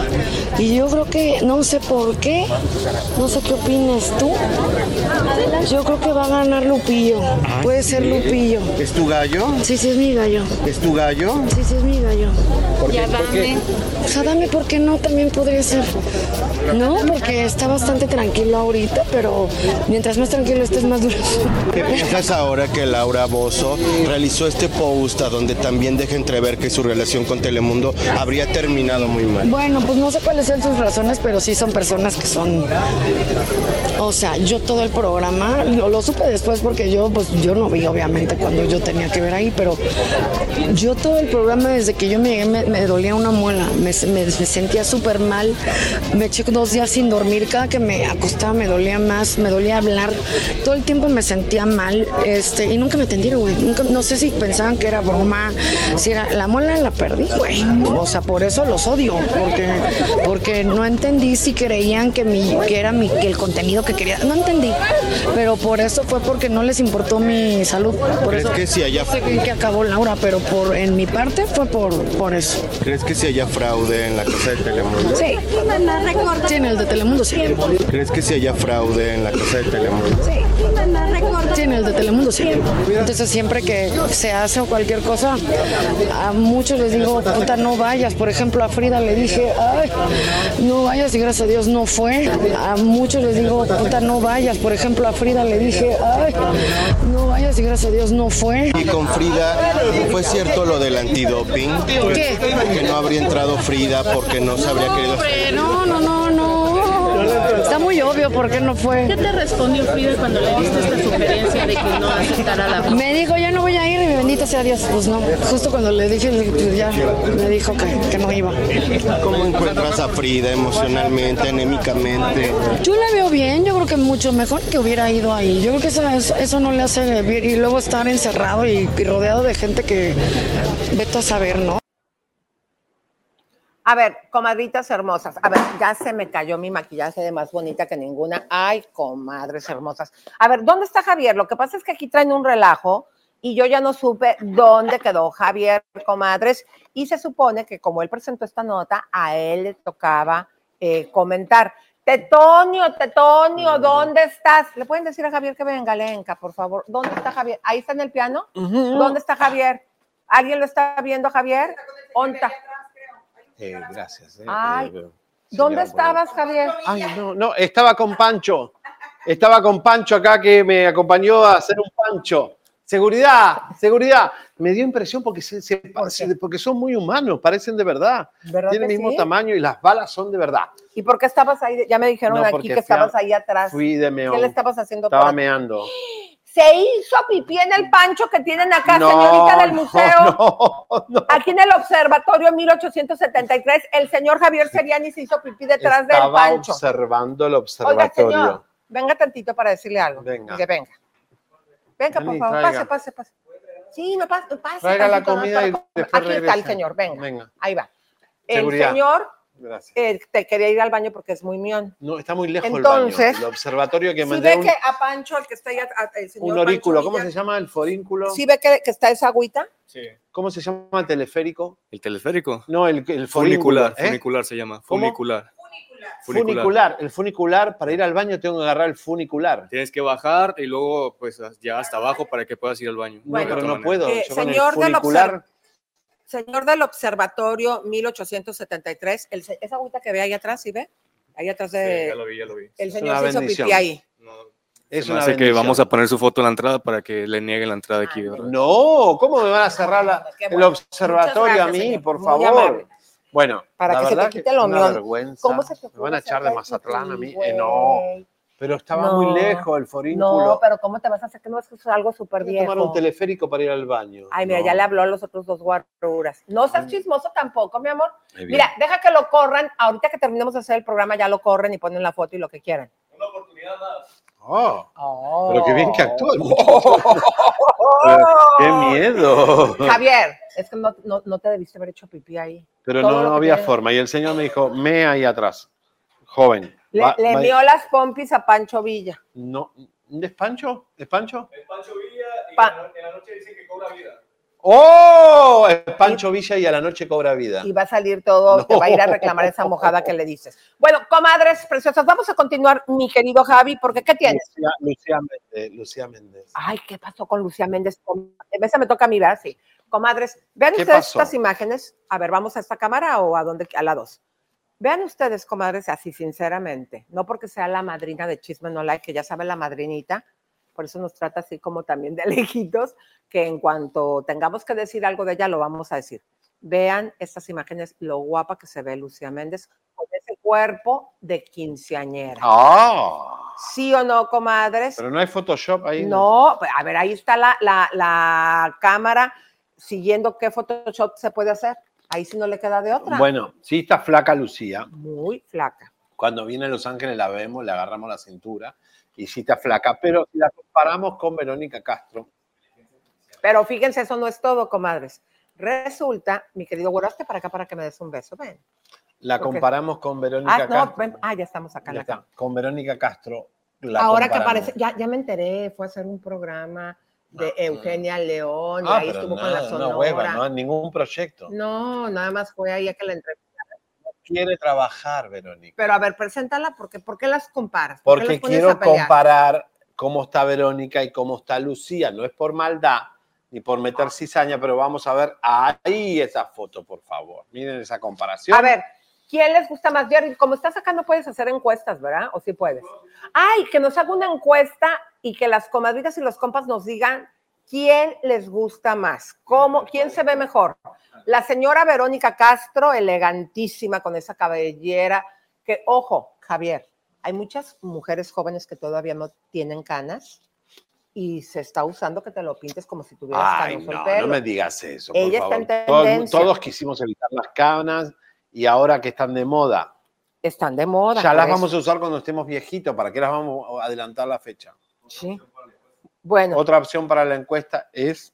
Y yo creo que, no sé por qué, no sé qué opinas tú. Yo creo que va a ganar Lupillo. Puede ser Lupillo. ¿Es tu gallo? Sí, sí, es mi gallo. ¿Es tu gallo? Sí, sí, es mi gallo. ¿Por qué? Y ¿Por qué? Adame. Pues Adame, ¿por qué no? También podría ser. No, porque está bastante tranquilo ahorita, pero mientras más tranquilo estés, más duro. ¿Qué piensas ahora que Laura Bozo realizó este post donde también deja entrever que su relación con Telemundo habría terminado muy mal? Bueno, pues no sé cuáles sean sus razones, pero sí son personas que son. O sea, yo todo el programa lo, supe después porque yo, pues yo no vi obviamente cuando yo tenía que ver ahí, pero yo todo el programa desde que yo me llegué me, me dolía una muela, me, me- me sentía súper mal, me eché dos días sin dormir, cada que me acostaba me dolía más, me dolía hablar, todo el tiempo me sentía mal, este, y nunca me atendieron, güey, nunca, no sé si pensaban que era broma, si era, la muela la perdí, güey, o sea, por eso los odio, porque, porque no entendí si creían que mi, que era mi, que el contenido que quería, no entendí, pero por eso fue porque no les importó mi salud, por ¿Crees eso que si haya- sé que, que acabó Laura, pero por, en mi parte fue por, por eso. ¿Crees que si haya fraude en la casa de Telemundo? Sí, sí, en el de Telemundo sí. ¿Crees que si haya fraude en la casa de Telemundo? Sí, en el de Telemundo sí. Entonces siempre que se hace cualquier cosa, a muchos les digo, puta, no vayas. Por ejemplo, a Frida le dije, ay, no vayas y gracias a Dios no fue. A muchos les digo, puta, no vayas. Por ejemplo, a Frida le dije, ay, no vayas y gracias a Dios no fue. Y con Frida, ¿fue cierto lo del antidoping? ¿Qué? Que no habría entrado Frida porque no se habría querido... Hombre, no, no, no, muy obvio por qué no fue. ¿Qué te respondió Frida cuando le diste esta sugerencia de que no aceptara la Me dijo, ya no voy a ir, mi bendito sea Dios, pues no. Justo cuando le dije, le- pues ya me dijo que, que no iba. ¿Cómo encuentras a Frida emocionalmente, anémicamente? Yo la veo bien, yo creo que mucho mejor que hubiera ido ahí. Yo creo que eso, eso, eso no le hace bien. Y luego estar encerrado y, y rodeado de gente que vete a saber, ¿no? A ver, comadritas hermosas. A ver, ya se me cayó mi maquillaje de más bonita que ninguna. Ay, comadres hermosas. A ver, ¿dónde está Javier? Lo que pasa es que aquí traen un relajo y yo ya no supe dónde quedó Javier, comadres. Y se supone que como él presentó esta nota, a él le tocaba eh, comentar. Tetonio, Tetonio, ¿dónde estás? ¿Le pueden decir a Javier que venga, Lenca, por favor? ¿Dónde está Javier? ¿Ahí está en el piano? ¿Dónde está Javier? ¿Alguien lo está viendo, Javier? ¿Onta? Eh, gracias. eh, Ay, eh, ¿Dónde señora, estabas, Javier? Ay, no, no, estaba con Pancho. Estaba con Pancho acá que me acompañó a hacer un pancho. Seguridad, seguridad. Me dio impresión porque, se- se- se- porque son muy humanos, parecen de verdad. ¿Verdad Tienen el mismo sí? tamaño y las balas son de verdad. ¿Y por qué estabas ahí? Ya me dijeron No, aquí que fui a- estabas ahí atrás. Fui de meón. ¿Qué le estabas haciendo? Estaba por- meando. Se hizo pipí en el pancho que tienen acá, No, señorita del no, museo. Aquí en el observatorio 1873, el señor Javier Seriani se hizo pipí detrás del Estaba pancho. observando el Oiga, observatorio. señor, venga tantito para decirle algo. Venga. Que venga. Venga, por favor, pase, pase, pase. Sí, no pase, pase. Traiga la no, comida y para- después Aquí está el señor, venga. Venga. Ahí va. El Seguridad. señor Gracias. eh, te quería ir al baño porque es muy mión. No, está muy lejos Entonces, el baño. El observatorio que Si mandé ve un, que a Pancho, el que está ahí, a- a- el señor un orículo. Pancho ¿Cómo Villa, se llama el forínculo? ¿Sí ve que, que está esa agüita? Sí. ¿Cómo se llama el teleférico? ¿El teleférico? No, el, el Funicular, ¿eh? funicular se llama. ¿Cómo? Funicular. Funicular. El funicular, para ir al baño tengo que agarrar el funicular. Tienes que bajar y luego pues ya hasta abajo para que puedas ir al baño. No, pero no manera. puedo. Eh, el señor del funicular. Señor del Observatorio 1873, el esa agüita que ve ahí atrás, ¿sí ve? Ahí atrás de... Sí, ya lo vi, ya lo vi. El Es señor se hizo pipí ahí. Es Se me una hace que vamos a poner su foto en la entrada para que le nieguen la entrada aquí, ¿verdad? No, ¿cómo me van a cerrar la- Qué el observatorio Muchas a gracias, mí, señor. por favor? Bueno, Para la que se te quite que lo es una mión. vergüenza. ¿Cómo se te Me van a echar de Mazatlán a mí. Eh, no? Pero estaba No. muy lejos el forínculo. No, pero ¿cómo te vas a hacer que no es que es algo súper a tomar viejo? un teleférico para ir al baño. Ay, mira, No. Mm. ya le habló a los otros dos guaruras. No seas chismoso tampoco, mi amor. Mira, deja que lo corran. Ahorita que terminemos de hacer el programa, ya lo corren y ponen la foto y lo que quieran. Oh, pero qué bien que actúa el muchacho. ¡Qué miedo! Javier, es que no, no, no te debiste haber hecho pipí ahí. Pero Todo no, no había tiene- forma. Y el señor me dijo, me ahí atrás. Joven. Le, Va- le va- envió las pompis a Pancho Villa. No, ¿Es Pancho? ¿Es Pancho? Pancho Villa y Pa- en la noche dicen que cobra vida. ¡Oh! Es Pancho Villa y a la noche cobra vida. Y va a salir todo, te va a ir a reclamar esa mojada que le dices. Bueno, comadres preciosas, vamos a continuar, mi querido Javi, porque ¿qué tienes? Lucía, Lucía Méndez. Lucía Méndez. Ay, ¿qué pasó con Lucía Méndez? Esa me toca a mí, ¿verdad? Sí. Comadres, vean ¿Qué ustedes pasó? estas imágenes. A ver, ¿vamos a esta cámara o a dónde? A la dos. Vean ustedes, comadres, así sinceramente. No porque sea la madrina de Chisme No Like, que ya sabe la madrinita, por eso nos trata así como también de lejitos, que en cuanto tengamos que decir algo de ella, lo vamos a decir. Vean estas imágenes, lo guapa que se ve Lucía Méndez con ese cuerpo de quinceañera. ¡Ah! ¿Sí o no, comadres? Pero no hay Photoshop ahí. No, pues, a ver, ahí está la, la, la cámara siguiendo qué Photoshop se puede hacer. Ahí sí no le queda de otra. Bueno, sí está flaca Lucía. Muy flaca. Cuando viene a Los Ángeles la vemos, le agarramos la cintura y sí está flaca. Pero si la comparamos con Verónica Castro, Pero fíjense, eso no es todo, comadres. Resulta, mi querido güero, hazte para acá para que me des un beso. Ven. la comparamos con Verónica Ah, no, Castro. ven. Ah, ya estamos acá Ya cámara. Con Verónica Castro. la Ahora que aparece, ya, ya me enteré, fue a hacer un programa de Eugenia León y Ah, ahí pero estuvo con nada, la Sonora. una hueva, no ningún proyecto. No, nada más fue ahí a que la entrevistaron. Quiere trabajar, Verónica. Pero a ver, preséntala, porque ¿por qué las comparas? ¿Por Porque quiero comparar cómo está Verónica y cómo está Lucía. No es por maldad ni por meter cizaña, pero vamos a ver ahí esa foto, por favor. Miren esa comparación. A ver, ¿quién les gusta más? Jerry, como estás acá no puedes hacer encuestas, ¿verdad? ¿O sí puedes? Ay, que nos haga una encuesta y que las comadritas y los compas nos digan quién les gusta más, cómo, quién se ve mejor. La señora Verónica Castro, elegantísima con esa cabellera, que, ojo, Javier, hay muchas mujeres jóvenes que todavía no tienen canas y se está usando que te lo pintes como si tuvieras Ay, canoso el no, pelo. no me digas eso, por Ella está favor. en Todo- tendencia. todos quisimos evitar las canas y ahora que están de moda, Están de moda. ya las por vamos eso. a usar cuando estemos viejitos. ¿Para qué las vamos a adelantar la fecha? Sí. Bueno. Otra opción para la encuesta es...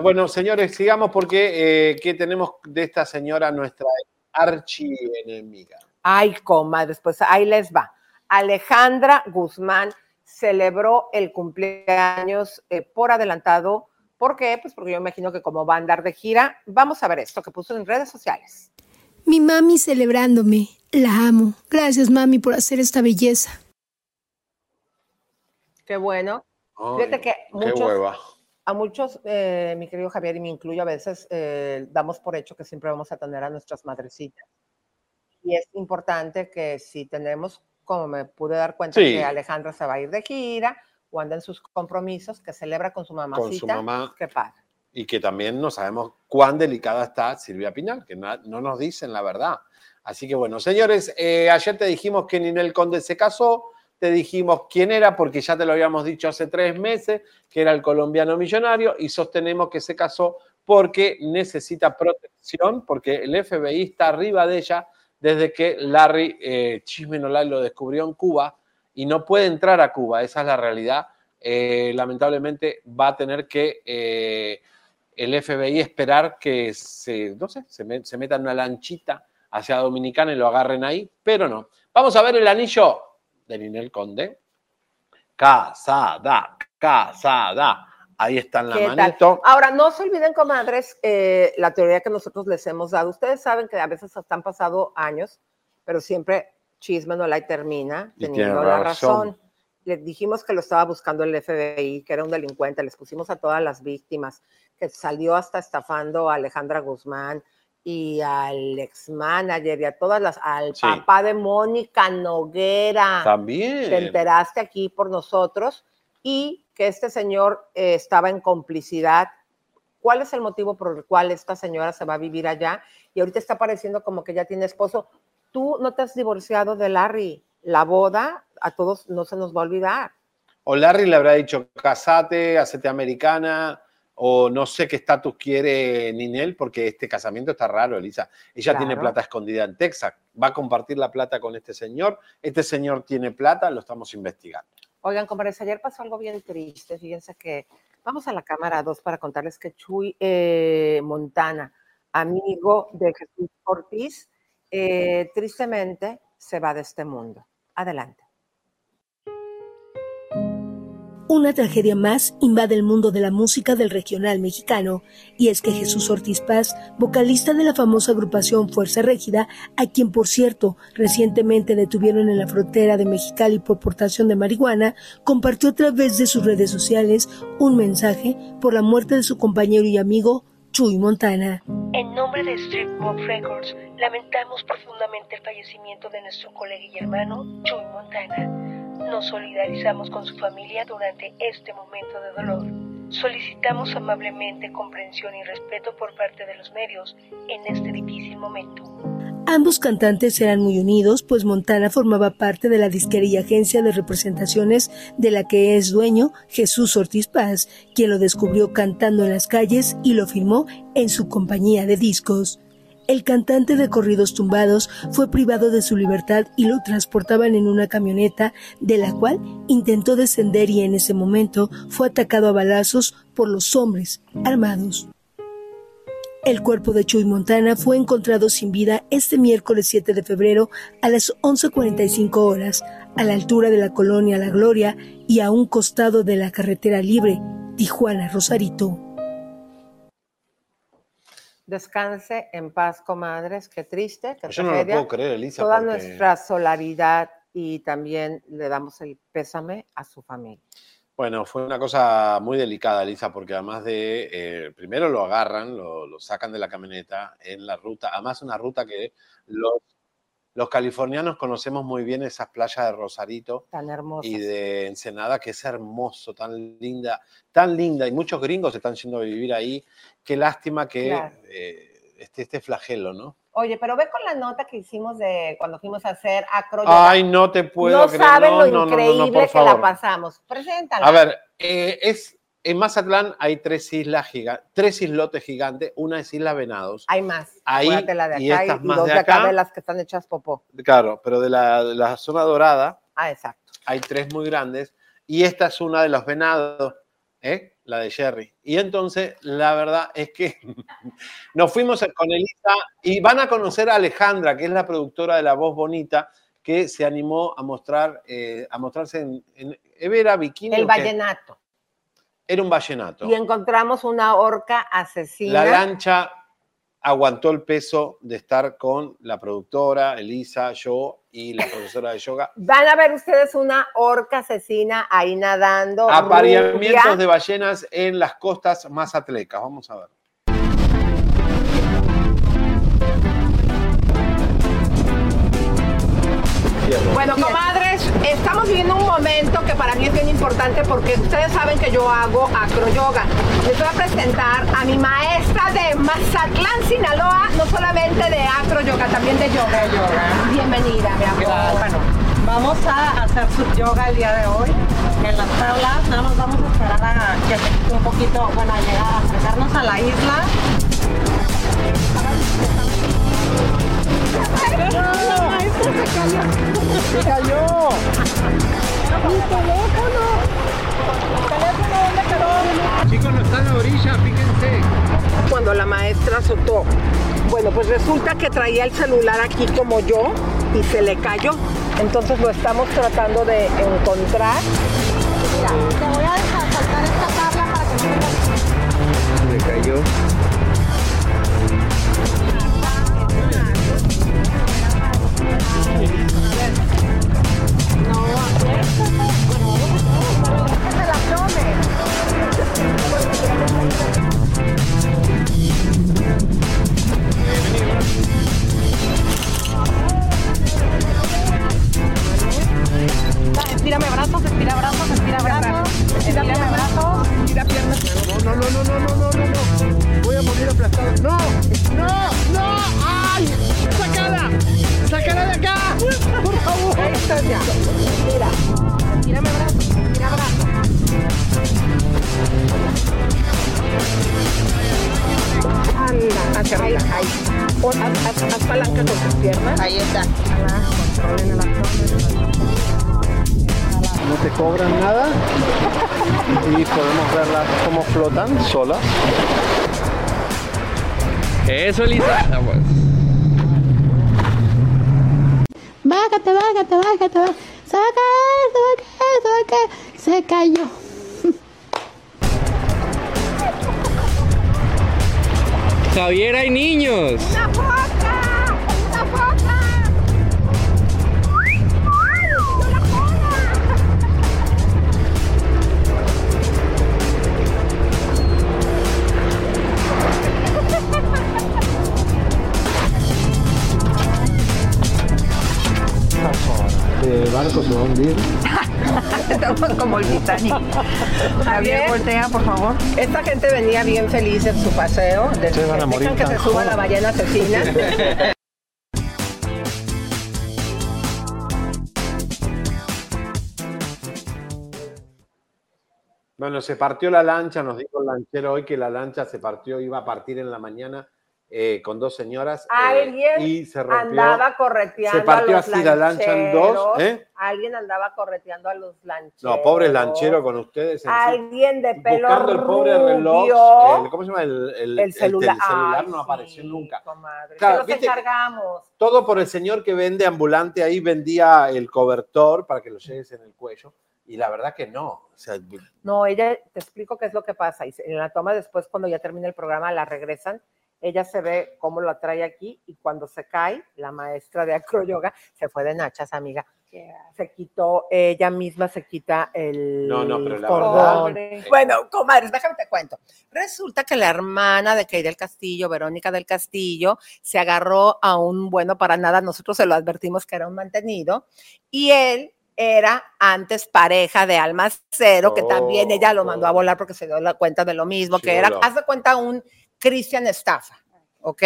Bueno, señores, sigamos porque eh, ¿qué tenemos de esta señora, nuestra archienemiga? Ay, comadres, pues ahí les va. Alejandra Guzmán celebró el cumpleaños eh, por adelantado. ¿Por qué? Pues porque yo imagino que como va a andar de gira, vamos a ver esto que puso en redes sociales. Mi mami celebrándome. La amo. Gracias, mami, por hacer esta belleza. Qué bueno. Ay, Fíjate que qué muchos, hueva. a muchos, eh, mi querido Javier, y me incluyo a veces, eh, damos por hecho que siempre vamos a tener a nuestras madrecitas. Y es importante que si tenemos, como me pude dar cuenta, Sí. que Alejandra se va a ir de gira o anda en sus compromisos, que celebra con su mamacita. mamá. Qué padre. y que también no sabemos cuán delicada está Silvia Pinal, que na- no nos dicen la verdad. Así que bueno, señores, eh, ayer te dijimos que Ninel Conde se casó, te dijimos quién era, porque ya te lo habíamos dicho hace tres meses, que era el colombiano millonario, y sostenemos que se casó porque necesita protección, porque el FBI está arriba de ella desde que Larry eh, lo descubrió en Cuba y no puede entrar a Cuba, esa es la realidad. Eh, lamentablemente va a tener que eh, el FBI esperar que se, no sé, se, me- se meta en una lanchita hacia Dominicana y lo agarren ahí, pero no. Vamos a ver el anillo de Ninel Conde. Casada, casada. Ahí está en la ¿Qué tal? manito. Ahora, no se olviden, comadres, eh, la teoría que nosotros les hemos dado. Ustedes saben que a veces hasta han pasado años, pero siempre chisme no la termina teniendo la razón. razón. Les dijimos que lo estaba buscando el FBI, que era un delincuente, les pusimos a todas las víctimas, que salió hasta estafando a Alejandra Guzmán y al ex manager y a todas las, al Sí. papá de Mónica Noguera. También. Te enteraste aquí por nosotros y que este señor eh, estaba en complicidad. ¿Cuál es el motivo por el cual esta señora se va a vivir allá? Y ahorita está pareciendo como que ya tiene esposo. Tú no te has divorciado de Larry. La boda a todos no se nos va a olvidar. O Larry le habrá dicho, casate, hacete americana, o no sé qué estatus quiere Ninel, porque este casamiento está raro, Elisa. Ella tiene plata escondida en Texas. Va a compartir la plata con este señor. Este señor tiene plata, lo estamos investigando. Oigan, compadres, ayer pasó algo bien triste. Fíjense que vamos a la cámara 2 para contarles que Chuy eh, Montana, amigo de Jesús Ortiz, eh, tristemente se va de este mundo. Adelante. Una tragedia más invade el mundo de la música del regional mexicano, y es que Jesús Ortiz Paz, vocalista de la famosa agrupación Fuerza Régida, a quien por cierto recientemente detuvieron en la frontera de Mexicali por portación de marihuana, compartió a través de sus redes sociales un mensaje por la muerte de su compañero y amigo Chuy Montana. En nombre de Street Pop Records, lamentamos profundamente el fallecimiento de nuestro colega y hermano Chuy Montana. Nos solidarizamos con su familia durante este momento de dolor. Solicitamos amablemente comprensión y respeto por parte de los medios en este difícil momento. Ambos cantantes eran muy unidos, pues Montana formaba parte de la disquera y agencia de representaciones de la que es dueño Jesús Ortiz Paz, quien lo descubrió cantando en las calles y lo firmó en su compañía de discos. El cantante de corridos tumbados fue privado de su libertad y lo transportaban en una camioneta de la cual intentó descender y en ese momento fue atacado a balazos por los hombres armados. El cuerpo de Chuy Montana fue encontrado sin vida este miércoles 7 de febrero a las 11.45 horas, a la altura de la colonia La Gloria y a un costado de la carretera libre Tijuana-Rosarito. Descanse en paz, comadres. Qué triste, qué Yo no lo puedo creer, Elisa, Toda porque- nuestra solidaridad y también le damos el pésame a su familia. Bueno, fue una cosa muy delicada, Elisa, porque además de, eh, primero lo agarran, lo, lo sacan de la camioneta en la ruta, además una ruta que los, los californianos conocemos muy bien, esas playas de Rosarito Tan y de Ensenada, que es hermoso, tan linda, tan linda, y muchos gringos están yendo a vivir ahí. Qué lástima que Claro. eh, esté este flagelo, ¿no? Oye, pero ve con la nota que hicimos de cuando fuimos a hacer acroyoga. Ay, no te puedo no creer. saben No, lo no, no, no, increíble que la pasamos. Preséntala. A ver, eh, es, en Mazatlán hay tres islas gigantes, tres islotes gigantes. Una es Isla Venados. Hay más. Ahí, Acuérdate la de acá y, estas y más dos de acá acá. de las que están hechas popó. Claro, pero de la, de la zona dorada Ah, exacto. hay tres muy grandes. Y esta es una de los venados, ¿eh? la de Jerry. Y entonces, la verdad es que nos fuimos con Elisa y van a conocer a Alejandra, que es la productora de La Voz Bonita, que se animó a mostrar, eh, a mostrarse en, en Evera Bikini. El vallenato. Era un vallenato. Y encontramos una orca asesina. La lancha aguantó el peso de estar con la productora, Elisa, yo y la profesora de yoga. Van a ver ustedes una orca asesina ahí nadando. Apareamientos rubia. de ballenas en las costas mazatlecas. Vamos a ver. Bueno, comadres, estamos viviendo un momento que para mí es bien importante porque ustedes saben que yo hago acroyoga. Les voy a presentar a mi maestra de Mazatlán, Sinaloa, no solamente de acroyoga, también de yoga. Bienvenida, mi amor. Bueno, vamos a hacer su yoga el día de hoy en las tablas. Nada más vamos a esperar a que un poquito, bueno, a llegar a acercarnos a la isla. La maestra se cayó. ¡Se cayó! ¡Mi teléfono! ¿Mi teléfono dónde quedó? Chicos, no está en la orilla, fíjense. Cuando la maestra azotó. Bueno, pues resulta que traía el celular aquí como yo y se le cayó. Entonces lo estamos tratando de encontrar. Mira, te voy a dejar saltar esta tabla para que no me Se cayó. Estírame brazos, estira brazos, estira brazos. Estírame brazos. Estira piernas. No, no, no, no, no, no, no, no. Voy a morir aplastado. No, no, no. ¡Ay! ¡Sácala! ¡Sácala de acá! ¡Por favor! Ahí está ya. Mira. Estírame brazos, estira brazos. Anda, hacia arriba. Ahí. Haz, palanca con tus piernas. Ahí está. No te cobran nada y podemos verlas cómo flotan solas. Eso, Elisa. Vamos. Bájate, bájate, bájate, bájate. Saca eso, saca eso, que se cayó. Javier, hay niños. Barco se va a hundir. Estamos como el Titanic. Javier, voltea, por favor. Esta gente venía bien feliz en su paseo. De, Se van a morir que se suba la ballena asesina. Bueno, se partió la lancha, nos dijo el lanchero hoy que la lancha se partió, iba a partir en la mañana eh, con dos señoras. eh, y se rompió. andaba correteando Se partió a los así la lancha en dos. ¿eh? Alguien andaba correteando a los lancheros. No, pobre lanchero con ustedes. Alguien de pelo Buscando el pobre reloj. el- ¿Cómo se llama? El, el- El celular. el celular Ay, no apareció nunca. Comadre, Claro, viste que- encargamos. Todo por el señor que vende ambulante ahí vendía el cobertor para que lo lleves en el cuello. Y la verdad que no. O sea, No, ella, te explico qué es lo que pasa. Y en la toma después, cuando ya termina el programa, la regresan. Ella se ve cómo la trae aquí y cuando se cae, la maestra de acroyoga se fue de nachas, amiga. Se quitó, ella misma se quita el No, no, pero la cordón. verdad- Bueno, comadres, déjame te cuento. Resulta que la hermana de Kay del Castillo, Verónica del Castillo, se agarró a un bueno para nada. Nosotros se lo advertimos que era un mantenido. Y él era antes pareja de Almacero, que también ella lo mandó a volar porque se dio la cuenta de lo mismo, que era, de cuenta, un Cristian estafa. ¿ok?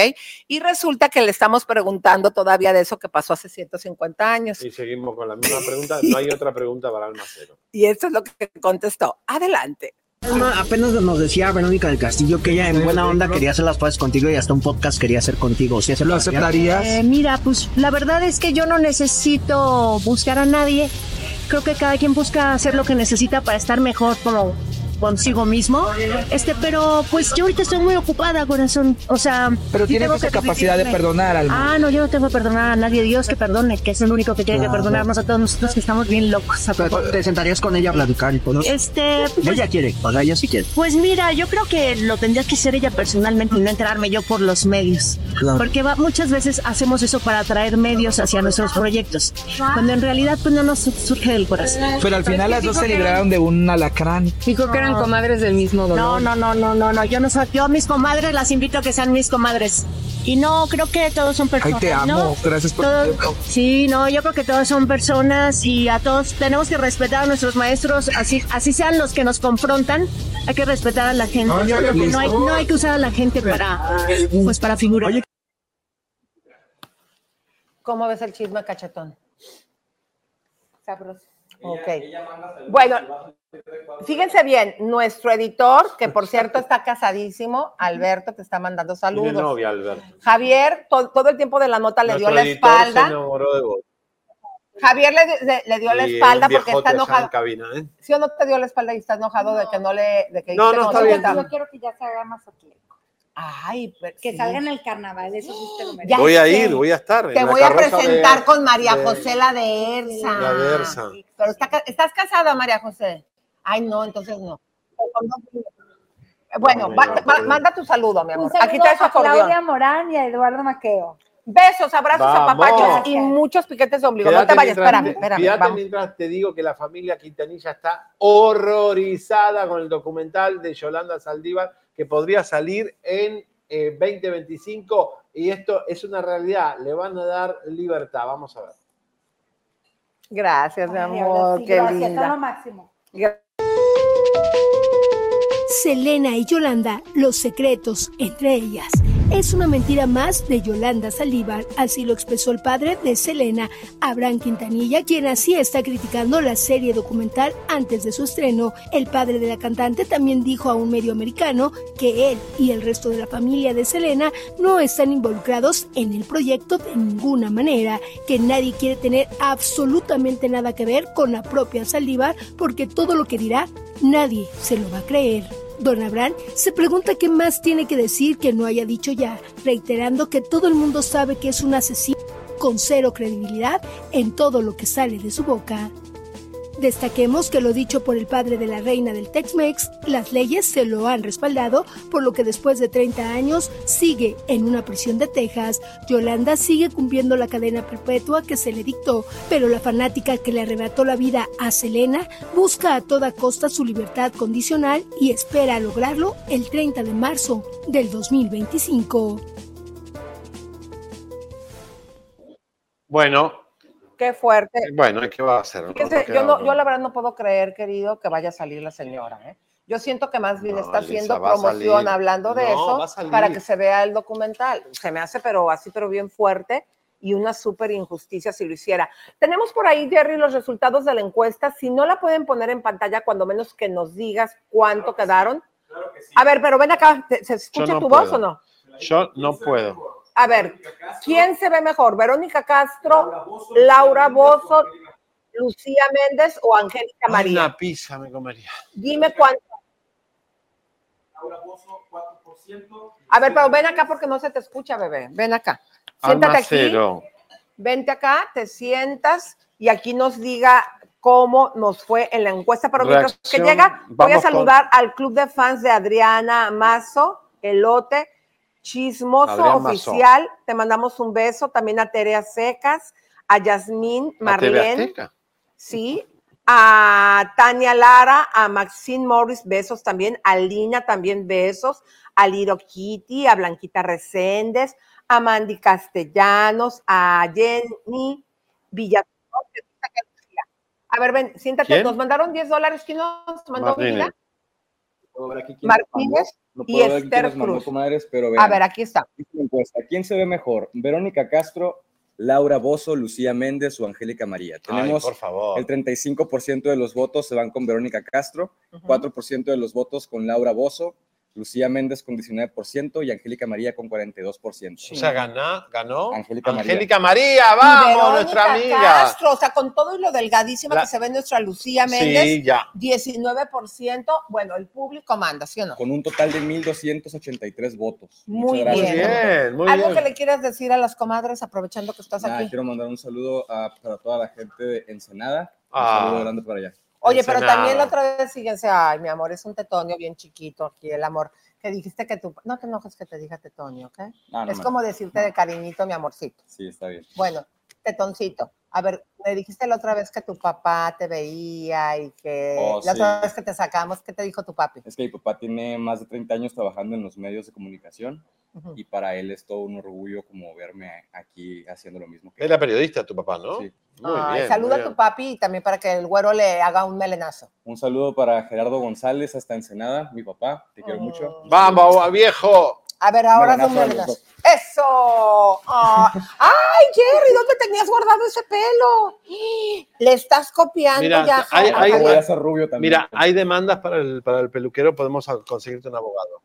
Y resulta que le estamos preguntando todavía de eso que pasó hace 150 años. Y seguimos con la misma pregunta. No hay otra pregunta para Almacero. Y esto es lo que contestó. Adelante. Apenas nos decía Verónica del Castillo que ella en buena onda quería hacer las cosas contigo y hasta un podcast quería hacer contigo. ¿Sí ¿Lo aceptarías? Eh, mira, pues la verdad es que yo no necesito buscar a nadie. Creo que cada quien busca hacer lo que necesita para estar mejor como consigo mismo. Este, pero pues yo ahorita estoy muy ocupada, corazón. O sea, Pero sí tienes esa capacidad de perdonar, Alma. Ah, no, yo no tengo que perdonar a nadie. Dios que perdone, que es el único que tiene que perdonarnos a todos nosotros que estamos bien locos. ¿Te sentarías con ella a platicar y todo? Este, pues, Ella quiere, o sea, ella sí quiere. Pues mira, yo creo que lo tendría que hacer ella personalmente y no enterarme yo por los medios. Claro. Porque va- muchas veces hacemos eso para atraer medios hacia nuestros proyectos, cuando en realidad pues no nos surge del corazón. Pero al final las dos se libraron de un alacrán. Dijo que eran comadres del mismo dolor. No, no, no, no, no, no. Yo no soy, yo a mis comadres las invito a que sean mis comadres. Y no, creo que todos son Ay, personas. te amo. ¿no? Gracias por Todos-. Sí, no, yo creo que todos son personas y a todos tenemos que respetar a nuestros maestros, así, así sean los que nos confrontan, hay que respetar a la gente. Ay, ya, ya, no, hay, no hay que usar a la gente para, pues para figurar. ¿Cómo ves el chisme cachetón? Sabroso. Ok. Bueno, fíjense bien, nuestro editor, que por cierto está casadísimo, Alberto, te está mandando Tiene saludos. novia, Alberto. Javier, to- todo el tiempo de la nota le dio la Se espalda. enamoró de vos. Javier le, le- le dio la espalda porque está enojado. en cabina, ¿eh? ¿Sí o no te dio la espalda y está enojado de que no le. De que No, no, está bien. Yo quiero que ya se haga masoquismo. Ay, pero Que sí. salga en el carnaval, eso sí te lo mereces. Voy a ir, voy a estar. en Te la voy a presentar de- con María de- José la de Ersa. La de Ersa. Pero está ¿estás casada, María José? Ay, no, entonces no. Bueno, No, va- no, va- no. manda tu saludo, mi Un amor. saludo Aquí traes a Claudia. Morán y a Eduardo Maqueo. Besos, abrazos, Vamos. apapachos y muchos piquetes de ombligo. no te vayas, mientras espérame, espérame. quédate vamos. mientras te digo que la familia Quintanilla está horrorizada con el documental de Yolanda Saldívar que podría salir en eh, 2025 y esto es una realidad. Le van a dar libertad. Vamos a ver. Gracias, mi amor, sí, qué gracias, son lo linda. máximo. Selena y Yolanda, los secretos entre ellas. Es una mentira más de Yolanda Saldívar, así lo expresó el padre de Selena, Abraham Quintanilla, quien así está criticando la serie documental antes de su estreno. El padre de la cantante también dijo a un medio americano que él y el resto de la familia de Selena no están involucrados en el proyecto de ninguna manera, que nadie quiere tener absolutamente nada que ver con la propia Saldívar, porque todo lo que dirá nadie se lo va a creer. Don Abraham se pregunta qué más tiene que decir que no haya dicho ya, reiterando que todo el mundo sabe que es un asesino con cero credibilidad en todo lo que sale de su boca. Destaquemos que lo dicho por el padre de la reina del Tex-Mex, las leyes se lo han respaldado, por lo que después de 30 años sigue en una prisión de Texas. Yolanda sigue cumpliendo la cadena perpetua que se le dictó, pero la fanática que le arrebató la vida a Selena busca a toda costa su libertad condicional y espera lograrlo el 30 de marzo del 2025. Bueno, Qué fuerte. bueno, ¿qué va a hacer? No Fíjese, yo, no, yo la verdad no puedo creer, querido, que vaya a salir la señora. ¿eh? Yo siento que más bien No, está Elisa, haciendo promoción hablando de eso para que se vea el documental. Se me hace, pero así, pero bien fuerte y una súper injusticia si lo hiciera. Tenemos por ahí, Jerry, los resultados de la encuesta. Si no la pueden poner en pantalla, cuando menos que nos digas cuánto quedaron. A ver, pero ven acá, ¿te- ¿se escucha no tu voz puedo. o no? Yo no puedo. A ver, ¿quién se ve mejor? ¿Verónica Castro, Laura Bozo, Lucía Méndez o Angélica María? Una pizza me comería. Dime cuánto. A ver, pero ven acá porque no se te escucha, bebé. Ven acá. Siéntate aquí. Vente acá, te sientas y aquí nos diga cómo nos fue en la encuesta. Pero mientras que llega, voy a saludar al club de fans de Adriana Mazo, Elote, Chismoso Adrián Mazo. Oficial. Te mandamos un beso. También a Terea Secas, a Yasmín ¿La TV Marlene. Azteca? Sí, a Tania Lara, a Maxine Morris, besos también, a Lina también besos, a Liro Kitty, a Blanquita Reséndez, a Mandy Castellanos, a Jenny Villatoro. A ver, ven, siéntate, ¿Quién? nos mandaron 10 dólares, ¿quién nos mandó Martínez. Martínez, No Y puedo ver quién Esther mandó Cruz. comadres, pero A ver, aquí está. ¿Quién se ve mejor? ¿Verónica Castro, Laura Bozo, Lucía Méndez o Angélica María? Tenemos por favor. el 35% de los votos se van con Verónica Castro, 4% de los votos con Laura Bozo, Lucía Méndez con 19% y Angélica María con 42%. O sea, ganó, ganó Angélica María. Angélica María, Y vamos, Verónica nuestra amiga. Castro, o sea, con todo y lo delgadísima La- que se ve nuestra Lucía Méndez, Sí, ya. 19%, bueno, el público manda, ¿sí o no? Con un total de 1.283 votos. Muy Muchas bien. gracias. Algo que le quieras decir a las comadres aprovechando que estás Nada, aquí. quiero mandar un saludo a, para toda la gente de Ensenada. Un Ah. saludo grande para allá. Oye, pero también la otra vez fíjense, ay, mi amor, es un tetonio bien chiquito aquí, el amor. Que dijiste que tu. No te enojes que te diga tetonio, ¿ok? No, no es me- como decirte de cariñito, mi amorcito. Sí, está bien. Bueno, tetoncito. A ver, me dijiste la otra vez que tu papá te veía y que Oh, la otra sí. vez que te sacamos, ¿qué te dijo tu papi? Es que mi papá tiene más de 30 años trabajando en los medios de comunicación Ujú. y para él es todo un orgullo como verme aquí haciendo lo mismo que Era periodista tu papá, ¿no? Sí. Muy Ay, bien. saluda muy a tu bien. papi y también para que el güero le haga un melenazo. Un saludo para Gerardo González hasta Ensenada, mi papá, te quiero mucho. Vamos, viejo. A ver, ahora es un Melenazo a los melenazo. ¡Eso! Ah, ¡Ay, Jerry! ¿Dónde tenías guardado ese pelo? Le estás copiando Mira, ya. hay, Jaime. hay- Voy a ser rubio también. mira, hay demandas para el, para el peluquero, podemos conseguirte un abogado.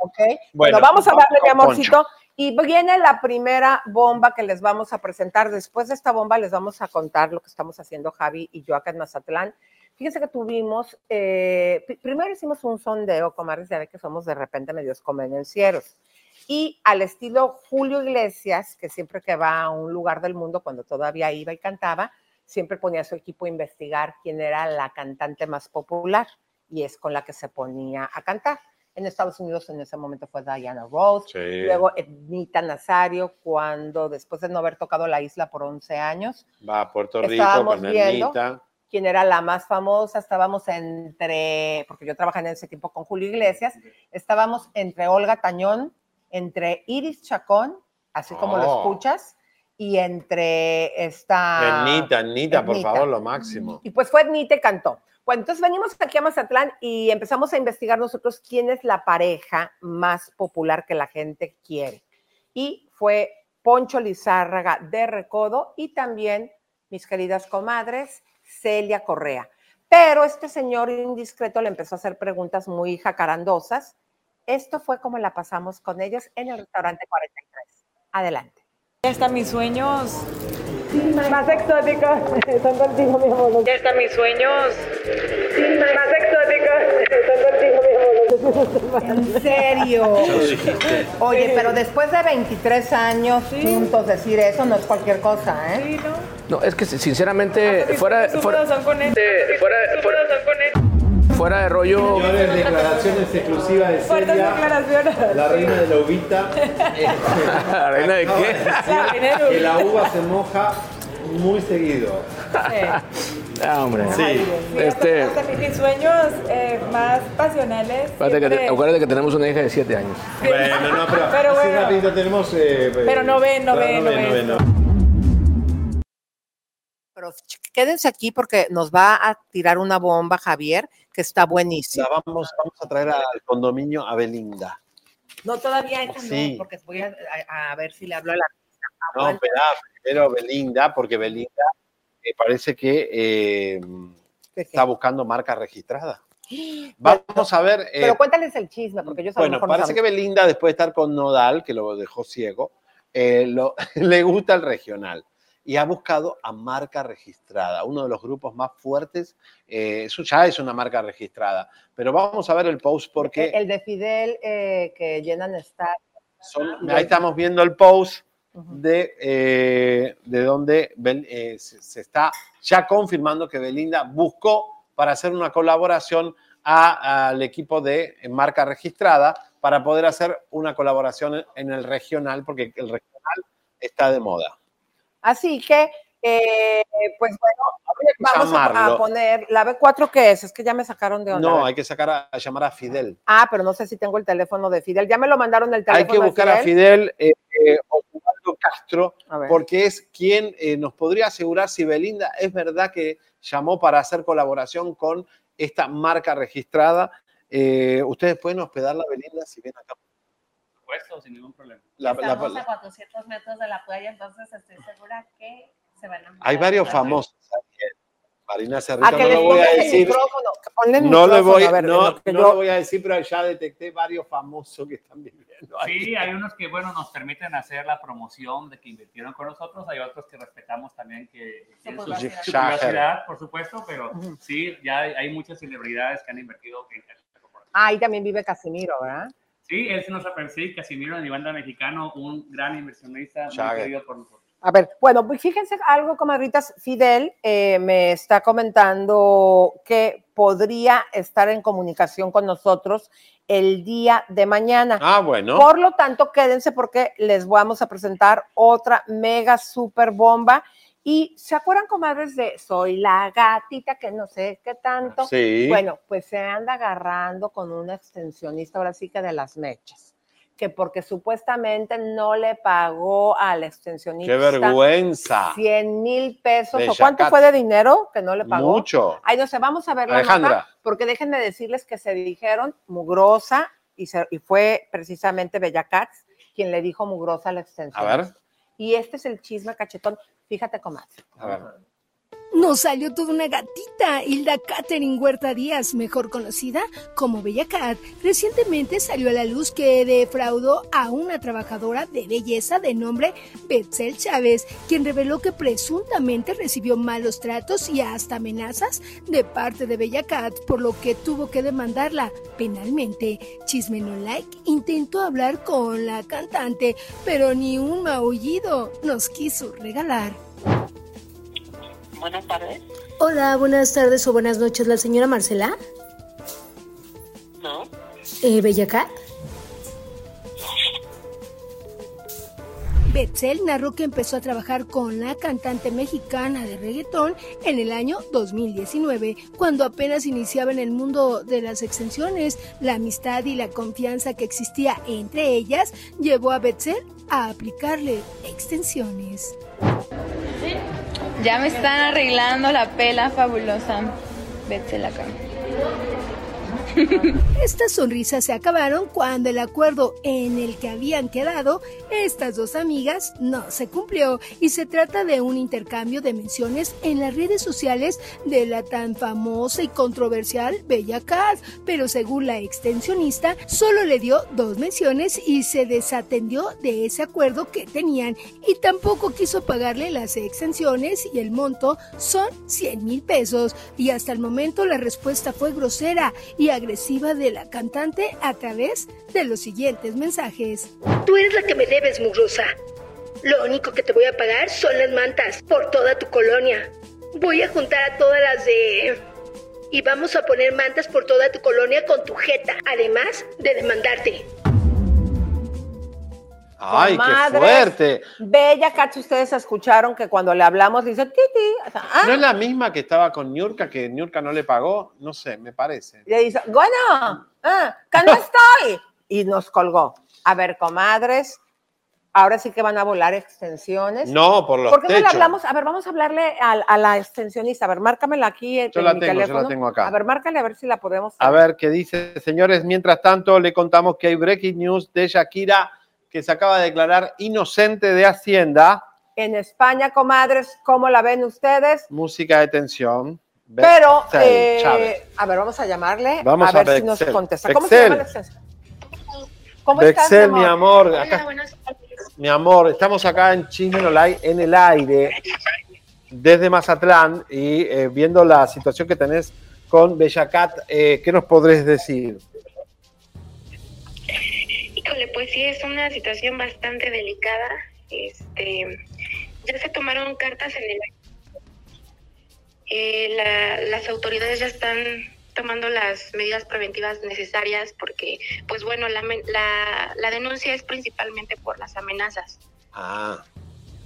Ok. Bueno, Bueno, vamos a darle, mi amorcito. Y viene la primera bomba que les vamos a presentar. Después de esta bomba les vamos a contar lo que estamos haciendo Javi y yo acá en Mazatlán. Fíjense que tuvimos, eh, pri- primero hicimos un sondeo, comadres, ya ve que somos de repente medios convenencieros. Y al estilo Julio Iglesias, que siempre que va a un lugar del mundo, cuando todavía iba y cantaba, siempre ponía a su equipo a investigar quién era la cantante más popular y es con la que se ponía a cantar. En Estados Unidos en ese momento fue Diana Ross, Sí. luego Ednita Nazario, cuando después de no haber tocado la isla por 11 años, Va a Puerto Rico con viendo. Ernita. Quién era la más famosa, estábamos entre, porque yo trabajé en ese tiempo con Julio Iglesias, estábamos entre Olga Tañón, entre Iris Chacón, así como lo Oh. escuchas, y entre esta... Ernita, Ernita, por favor, lo máximo. Y pues fue Ednita y cantó. Bueno, entonces venimos aquí a Mazatlán y empezamos a investigar nosotros quién es la pareja más popular que la gente quiere. Y fue Poncho Lizárraga de Recodo y también mis queridas comadres, Celia Correa. Pero este señor indiscreto le empezó a hacer preguntas muy jacarandosas. Esto fue como la pasamos con ellos en el restaurante 43. Adelante. Ya están mis sueños. Más exóticos son contigo, mi amor. Ya están mis sueños. Más exóticos son contigo, mi amor. ¿En serio? Oye, pero después de 23 años juntos decir eso no es cualquier cosa, ¿eh? No, es que sinceramente, fuera, fuera, son con él. fuera, fuera, fuera de rollo. Señores, declaraciones exclusivas de Fuertes Celia, declaraciones. la reina de la uvita. ¿La reina de qué? La reina de que la uva se moja muy seguido. Ah, hombre. Sí. Este, Hasta mis sueños eh, más pasionales. acuérdate que, siempre- acuérdate que tenemos una hija de 7 años. Bueno, no, pero, Pero bueno. rapidito tenemos. eh, Pero no ven, no ven, no ven. Pero quédense aquí porque nos va a tirar una bomba, Javier, que está buenísima. La vamos, vamos a traer al condominio a Belinda. No, todavía esa Sí. no, porque voy a, a- a ver si le hablo a la artista. No, espera, primero Belinda, porque Belinda eh, parece que eh, está buscando marca registrada. Vamos a ver. eh, Pero cuéntales el chisme, porque lo Bueno, mejor no parece que. Belinda, después de estar con Nodal, que lo dejó ciego, eh, lo- le gusta el regional y ha buscado a marca registrada, uno de los grupos más fuertes. eh, eso ya es una marca registrada, pero vamos a ver el post porque El de Fidel eh, que llenan está. son- ahí estamos viendo el post de, eh, de donde Bel- eh, se, se está ya confirmando que Belinda buscó para hacer una colaboración al equipo de marca registrada para poder hacer una colaboración en el regional, porque el regional está de moda. Así que, eh, pues bueno, vamos a, poner. ¿La B4 qué es? Es que ya me sacaron de onda. No, hay que sacar a, a llamar a Fidel. Ah, pero no sé si tengo el teléfono de Fidel. Ya me lo mandaron el teléfono Hay que de buscar a Fidel eh, eh, Osvaldo Castro, porque es quien eh, nos podría asegurar si Belinda es verdad que llamó para hacer colaboración con esta marca registrada. Ustedes pueden hospedar la Belinda si ven acá. Supuesto, sin ningún problema. La- Estamos la- a 400 metros de la playa, entonces estoy segura que se van a... hay varios famosos. Marina Cerrito, A que no lo voy a decir. No le voy, a ver, en no, lo que no yo- lo voy a decir, pero ya detecté varios famosos que están viviendo ahí. Sí, hay unos que, bueno, nos permiten hacer la promoción de que invirtieron con nosotros, hay otros que respetamos también que tienen su, privacidad. su Ya, privacidad, por supuesto, pero sí, ya hay, hay muchas celebridades que han invertido. en- Ah, ahí también vive Casimiro, ¿verdad? Sí, él sí nos sí, Casimiro banda mexicano, un gran inversionista, muy querido por nosotros. A ver, bueno, pues fíjense algo, comadritas. Fidel eh, me está comentando que podría estar en comunicación con nosotros el día de mañana. Ah, bueno. Por lo tanto, quédense porque les vamos a presentar otra mega super bomba. Y se acuerdan, comadres, de Soy la gatita, que no sé qué tanto. Sí. Bueno, pues se anda agarrando con una extensionista, ahora sí que de las mechas que porque supuestamente no le pagó al extensionista. ¡Qué vergüenza! 100 mil pesos. ¿O cuánto fue de dinero que no le pagó? Mucho. Ay, no sé, vamos a ver la Alejandra. nota, porque déjenme decirles que se dijeron mugrosa y, se- y fue precisamente Bella Cats quien le dijo mugrosa a la extensión. A ver. Y este es el chisme cachetón. Fíjate, comadre. A. Nos salió toda una gatita, Hilda Catherine Huerta Díaz, mejor conocida como Bella Cat. Recientemente salió a la luz que defraudó a una trabajadora de belleza de nombre Betzel Chávez, quien reveló que presuntamente recibió malos tratos y hasta amenazas de parte de Bella Cat, por lo que tuvo que demandarla penalmente. Chisme no like intentó hablar con la cantante, pero ni un maullido nos quiso regalar. Buenas tardes. Hola, buenas tardes o buenas noches, la señora Marcela. No. Eh, Bella Cat. Betzel narró que empezó a trabajar con la cantante mexicana de reggaetón en el año 2019, cuando apenas iniciaba en el mundo de las extensiones. La amistad y la confianza que existía entre ellas llevó a Betzel a aplicarle extensiones. Ya me están arreglando la pela fabulosa. Betzel acá. Estas sonrisas se acabaron cuando el acuerdo en el que habían quedado estas dos amigas no se cumplió. Y se trata de un intercambio de menciones en las redes sociales de la tan famosa y controversial Bella Cat, pero según la extensionista solo le dio dos menciones y se desatendió de ese acuerdo que tenían. Y tampoco quiso pagarle las extensiones y el monto son 100 mil pesos. Y hasta el momento la respuesta fue grosera y agresiva de la cantante a través de los siguientes mensajes. Tú eres la que me debes, mugrosa. Lo único que te voy a pagar son las mantas por toda tu colonia. Voy a juntar a todas las de... Y vamos a poner mantas por toda tu colonia con tu jeta, además de demandarte. ¡Ay, qué fuerte! Bella Cat, ustedes escucharon que cuando le hablamos dice titi. O sea, ah, ¿No es la misma que estaba con Niurka, que Niurka no le pagó? No sé, me parece. Le dice, bueno, ah, que no estoy. Y nos colgó. A ver, comadres, ahora sí que van a volar extensiones. No, por los ¿Por qué no le techos. hablamos? A ver, vamos a hablarle a, a la extensionista. A ver, márcamela aquí en Yo la mi tengo, yo la teléfono. tengo acá. A ver, márcale a ver si la podemos. A ver qué dice, señores. Mientras tanto, le contamos que hay breaking news de Shakira, que se acaba de declarar inocente de Hacienda. En España, comadres, ¿cómo la ven ustedes? Música de tensión. Pero, Bexel eh, a ver, vamos a llamarle Vamos a a ver si nos Bexel. contesta. ¿Cómo se Bexel. llama la extensión? ¿Cómo estás, Bexel, mi amor. Acá- mi amor, estamos acá en Chisme en el aire, desde Mazatlán, y eh, viendo la situación que tenés con Bella Cat, eh, ¿qué nos podrés decir? Híjole, pues sí, es una situación bastante delicada. Este, ya se tomaron cartas en el eh, la- las autoridades ya están tomando las medidas preventivas necesarias porque, pues bueno, la, men- la, la denuncia es principalmente por las amenazas. Ah.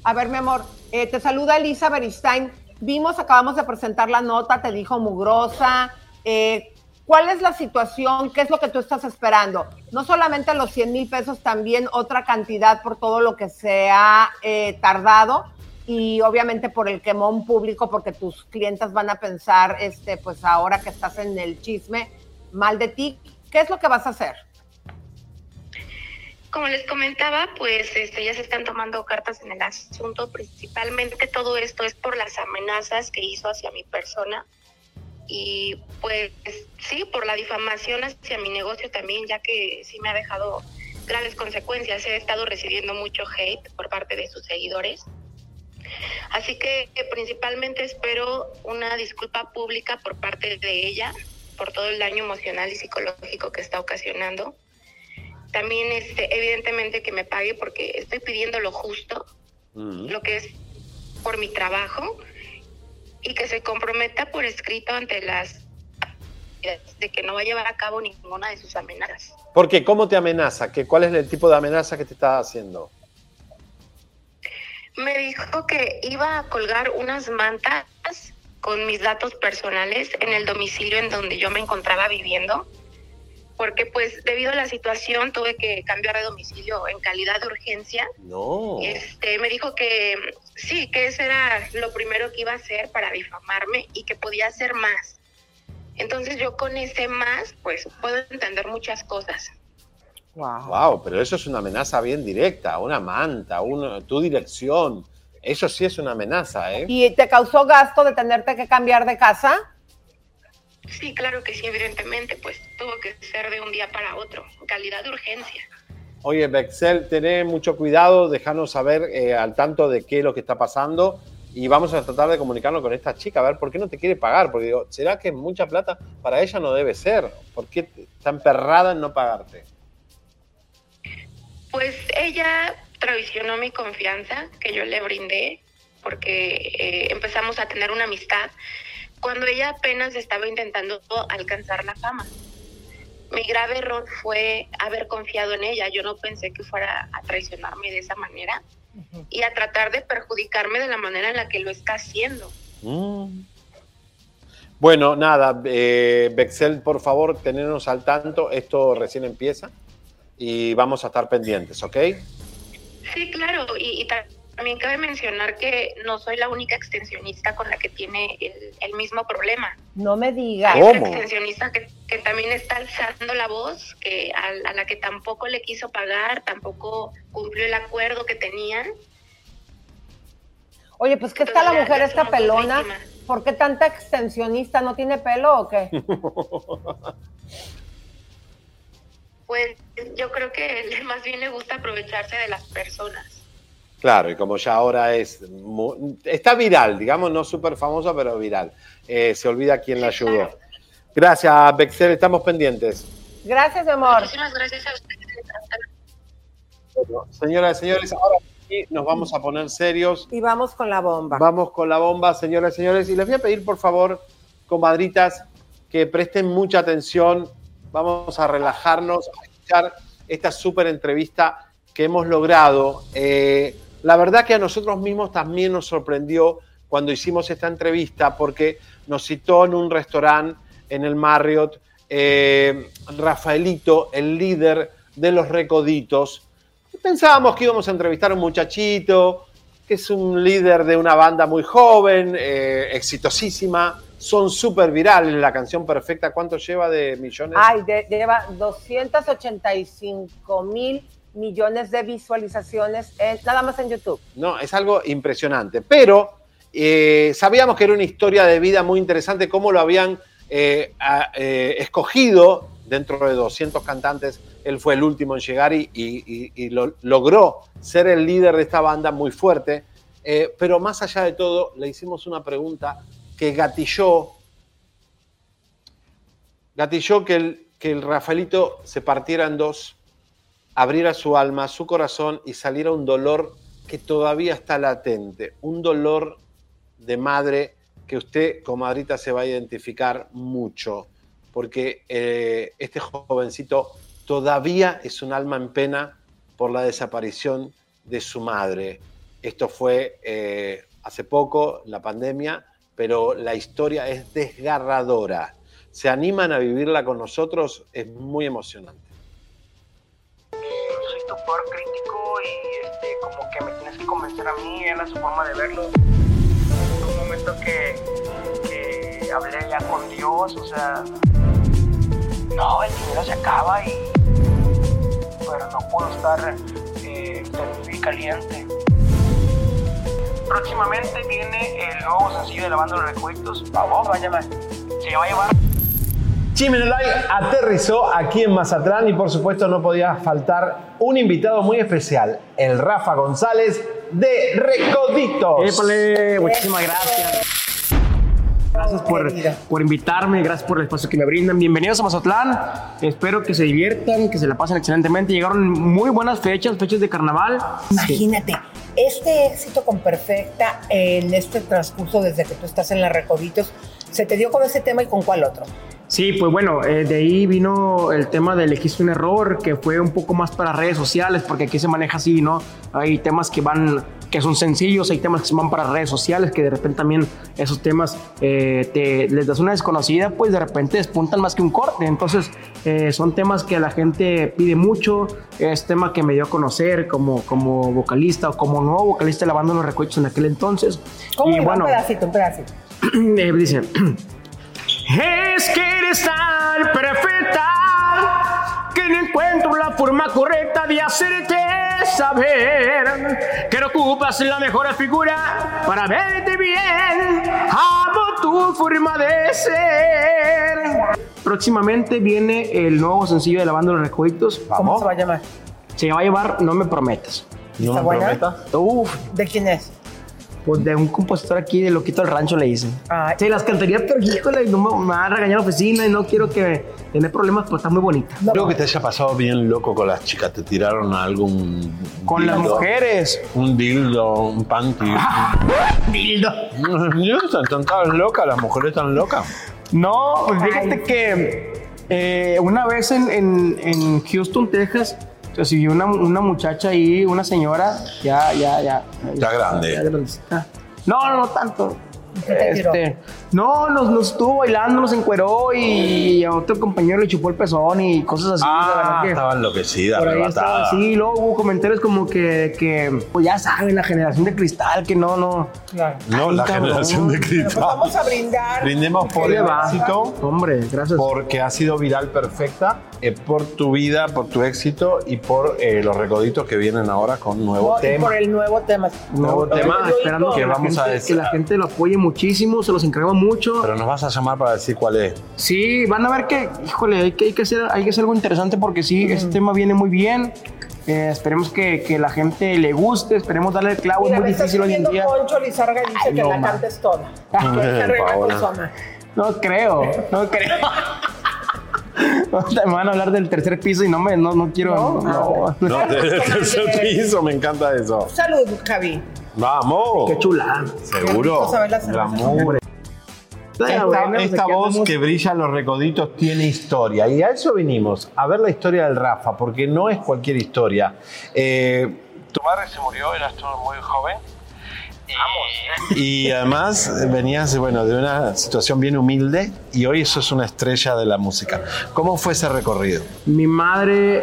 A ver, mi amor, eh, te saluda Elisa Beristain. Vimos, acabamos de presentar la nota, te dijo mugrosa. Eh, ¿Cuál es la situación? ¿Qué es lo que tú estás esperando? No solamente los 100 mil pesos, también otra cantidad por todo lo que se ha eh, tardado y obviamente por el quemón público, porque tus clientes van a pensar, este, pues ahora que estás en el chisme, mal de ti. ¿Qué es lo que vas a hacer? Como les comentaba, pues este, ya se están tomando cartas en el asunto. Principalmente todo esto es por las amenazas que hizo hacia mi persona. Y pues sí, por la difamación hacia mi negocio también, ya que sí me ha dejado graves consecuencias. He estado recibiendo mucho hate por parte de sus seguidores. Así que eh, principalmente espero una disculpa pública por parte de ella por todo el daño emocional y psicológico que está ocasionando. También este, evidentemente que me pague porque estoy pidiendo lo justo, lo que es por mi trabajo y que se comprometa por escrito ante las de que no va a llevar a cabo ninguna de sus amenazas. ¿Por qué? ¿Cómo te amenaza? ¿Qué, ¿Cuál es el tipo de amenaza que te está haciendo? Me dijo que iba a colgar unas mantas con mis datos personales en el domicilio en donde yo me encontraba viviendo, porque pues debido a la situación tuve que cambiar de domicilio en calidad de urgencia. No. Este, me dijo que sí, que ese era lo primero que iba a hacer para difamarme y que podía hacer más. Entonces yo con ese más, pues puedo entender muchas cosas. Wow. pero eso es una amenaza bien directa, una manta, una, tu dirección. Eso sí es una amenaza, ¿eh? ¿Y te causó gasto de tenerte que cambiar de casa? Sí, claro que sí, evidentemente, pues tuvo que ser de un día para otro, calidad de urgencia. Oye, Bexel, tené mucho cuidado, déjanos saber eh, al tanto de qué es lo que está pasando y vamos a tratar de comunicarnos con esta chica, a ver por qué no te quiere pagar, porque digo, ¿será que mucha plata para ella no debe ser? ¿Por qué está emperrada en no pagarte? Pues ella traicionó mi confianza que yo le brindé porque eh, empezamos a tener una amistad cuando ella apenas estaba intentando alcanzar la fama. Mi grave error fue haber confiado en ella. Yo no pensé que fuera a traicionarme de esa manera y a tratar de perjudicarme de la manera en la que lo está haciendo. Mm. Bueno, nada, eh, Bexel, por favor, tenernos al tanto. Esto recién empieza y vamos a estar pendientes, ¿ok? Sí, claro, y, y también cabe mencionar que no soy la única extensionista con la que tiene el, el mismo problema. No me digas. Hay otra extensionista que, que también está alzando la voz, que a, a la que tampoco le quiso pagar, tampoco cumplió el acuerdo que tenían. Oye, pues ¿qué está la mujer esta pelona? ¿Por qué tanta extensionista? ¿No tiene pelo o qué? Pues yo creo que más bien le gusta aprovecharse de las personas. Claro, y como ya ahora es. Está viral, digamos, no súper famosa, pero viral. Eh, se olvida quién la ayudó. Gracias, Bexel, estamos pendientes. Gracias, amor. Muchísimas gracias a ustedes. Bueno, señoras y señores, ahora sí nos vamos a poner serios. Y vamos con la bomba. Vamos con la bomba, señoras y señores. Y les voy a pedir, por favor, comadritas, que presten mucha atención. Vamos a relajarnos, a escuchar esta súper entrevista que hemos logrado. Eh, la verdad que a nosotros mismos también nos sorprendió cuando hicimos esta entrevista porque nos citó en un restaurante en el Marriott eh, Rafaelito, el líder de los Recoditos. Pensábamos que íbamos a entrevistar a un muchachito que es un líder de una banda muy joven, eh, exitosísima, son súper virales. La canción perfecta, ¿cuánto lleva de millones? Ay, de- lleva 285 mil millones de visualizaciones en- nada más en YouTube. No, es algo impresionante. Pero eh, sabíamos que era una historia de vida muy interesante, cómo lo habían eh, eh, escogido dentro de 200 cantantes. Él fue el último en llegar y, y- y- y lo- logró ser el líder de esta banda muy fuerte. Pero más allá de todo, le hicimos una pregunta que gatilló, gatilló que el, que el Rafaelito se partiera en dos, abriera su alma, su corazón y saliera un dolor que todavía está latente, un dolor de madre que usted, comadrita, se va a identificar mucho, porque eh, este jovencito todavía es un alma en pena por la desaparición de su madre. Esto fue eh, hace poco, la pandemia, pero la historia es desgarradora. ¿Se animan a vivirla con nosotros? Es muy emocionante. Crítico y este, como que me tienes que convencer a mí, era su forma de verlo. Un momento que, que hablé ya con Dios, o sea, No, el dinero se acaba y. Pero no puedo estar eh, caliente. Próximamente viene el nuevo sencillo de la banda Los Recuentos. Vamos, llamar. Se va a llevar. Chimenolay aterrizó aquí en Mazatlán y por supuesto no podía faltar un invitado muy especial, el Rafa González de Recoditos. Épale, muchísimas gracias. Gracias por, por invitarme, gracias por el espacio que me brindan. Bienvenidos a Mazatlán. Espero que se diviertan, que se la pasen excelentemente. Llegaron muy buenas fechas, fechas de carnaval. Imagínate, este éxito con Perfecta en este transcurso desde que tú estás en la Recoditos, ¿se te dio con ese tema y con cuál otro? Sí, pues bueno, eh, de ahí vino el tema de elegiste un error, que fue un poco más para redes sociales, porque aquí se maneja así, ¿no? Hay temas que van, que son sencillos, hay temas que se van para redes sociales, que de repente también esos temas eh, te, les das una desconocida, pues de repente despuntan más que un corte. Entonces, eh, son temas que la gente pide mucho, es tema que me dio a conocer como, como vocalista o como nuevo vocalista de la banda Los Recuerdos en aquel entonces. ¿Cómo y bueno, un pedacito, un pedacito. eh, dice... Es que eres tan perfecta que no encuentro la forma correcta de hacerte saber que no ocupas la mejor figura para verte bien. Amo tu forma de ser. Próximamente viene el nuevo sencillo de la banda Los Recoditos. ¿Cómo se va a llamar? Se va a llevar No me prometas. ¿No ¿Está me buena? prometas? Uf. ¿De quién es? Pues de un compositor aquí de Loquito del Rancho le dicen. Sí, las cantaría, pero híjole, no me, me va a regañar la oficina y no quiero que tener problemas, pues está muy bonita. Creo que te haya pasado bien loco con las chicas. Te tiraron algún. Con las mujeres. Un dildo, un panty. dildo. Están tan locas, las mujeres están locas. No, pues fíjate que eh, una vez en, en- en Houston, Texas, recibió una, una muchacha ahí, una señora, ya, ya, ya. Ya grande. ya grandecita. No, no, no tanto. Este, no, nos, nos estuvo bailando, nos encueró y a otro compañero le chupó el pezón y cosas así. Ah, que- estaba enloquecida, por ahí estaba arrebatada. así, luego hubo comentarios como que, que, pues ya saben, la generación de cristal, que no, no. No, la cabrón. generación de cristal. Vamos a brindar. Brindemos por ¿Qué el éxito. Hombre, gracias. Porque ha sido viral perfecta, eh, por tu vida, por tu éxito y por eh, los recoditos que vienen ahora con nuevo No, y tema. por el nuevo tema. Nuevo tema, esperando que vamos a gente- decir. que la gente lo apoye muchísimo, se los encargo mucho. Pero nos vas a llamar para decir cuál es. Sí, van a ver que, híjole, hay que, hay que, hacer, hay que hacer algo interesante porque sí, este tema viene muy bien. Eh, esperemos que, que la gente le guste, esperemos darle el clavo, Mira, es muy difícil hoy en día. Poncho Lizarga y dice Ay, que no, la cantes toda. No creo, no creo. Me van a hablar del tercer piso y no me, no, no quiero. No, No, del tercer piso, me encanta eso. Salud, Javi. Vamos. Qué chulada. Seguro. Glamour. Esta, bueno, esta voz que brilla en los recoditos tiene historia y a eso venimos, a ver la historia del Rafa, porque no es cualquier historia. Eh, tu madre se murió, eras tú muy joven. Y además venías bueno, de una situación bien humilde y hoy eso es una estrella de la música. ¿Cómo fue ese recorrido? Mi madre,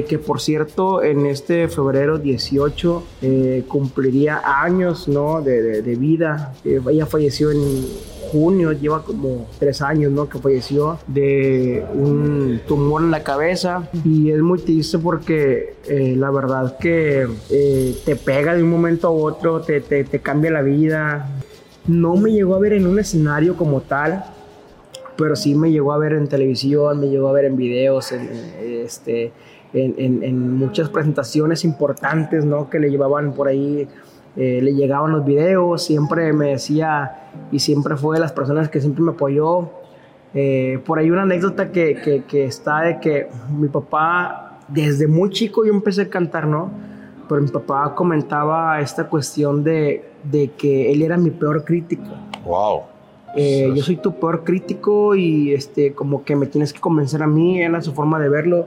eh, que por cierto, en este febrero 18 eh, cumpliría años ¿no? de, de- de vida. Eh, ella falleció en junio, lleva como tres años ¿no? que falleció de un tumor en la cabeza. Y es muy triste porque eh, la verdad que eh, te pega de un momento a otro, te, te- te cambia la vida. No me llegó a ver en un escenario como tal, pero sí me llegó a ver en televisión, me llegó a ver en videos, en, en, este, en, en- en muchas presentaciones importantes, ¿no? Que le llevaban por ahí, eh, le llegaban los videos, siempre me decía, y siempre fue de las personas que siempre me apoyó. Eh, por ahí una anécdota que, que- que está de que mi papá, desde muy chico yo empecé a cantar, ¿no? Pero mi papá comentaba esta cuestión de, de que él era mi peor crítico. Wow. Eh, yo soy tu peor crítico y este, como que me tienes que convencer a mí, era su forma de verlo.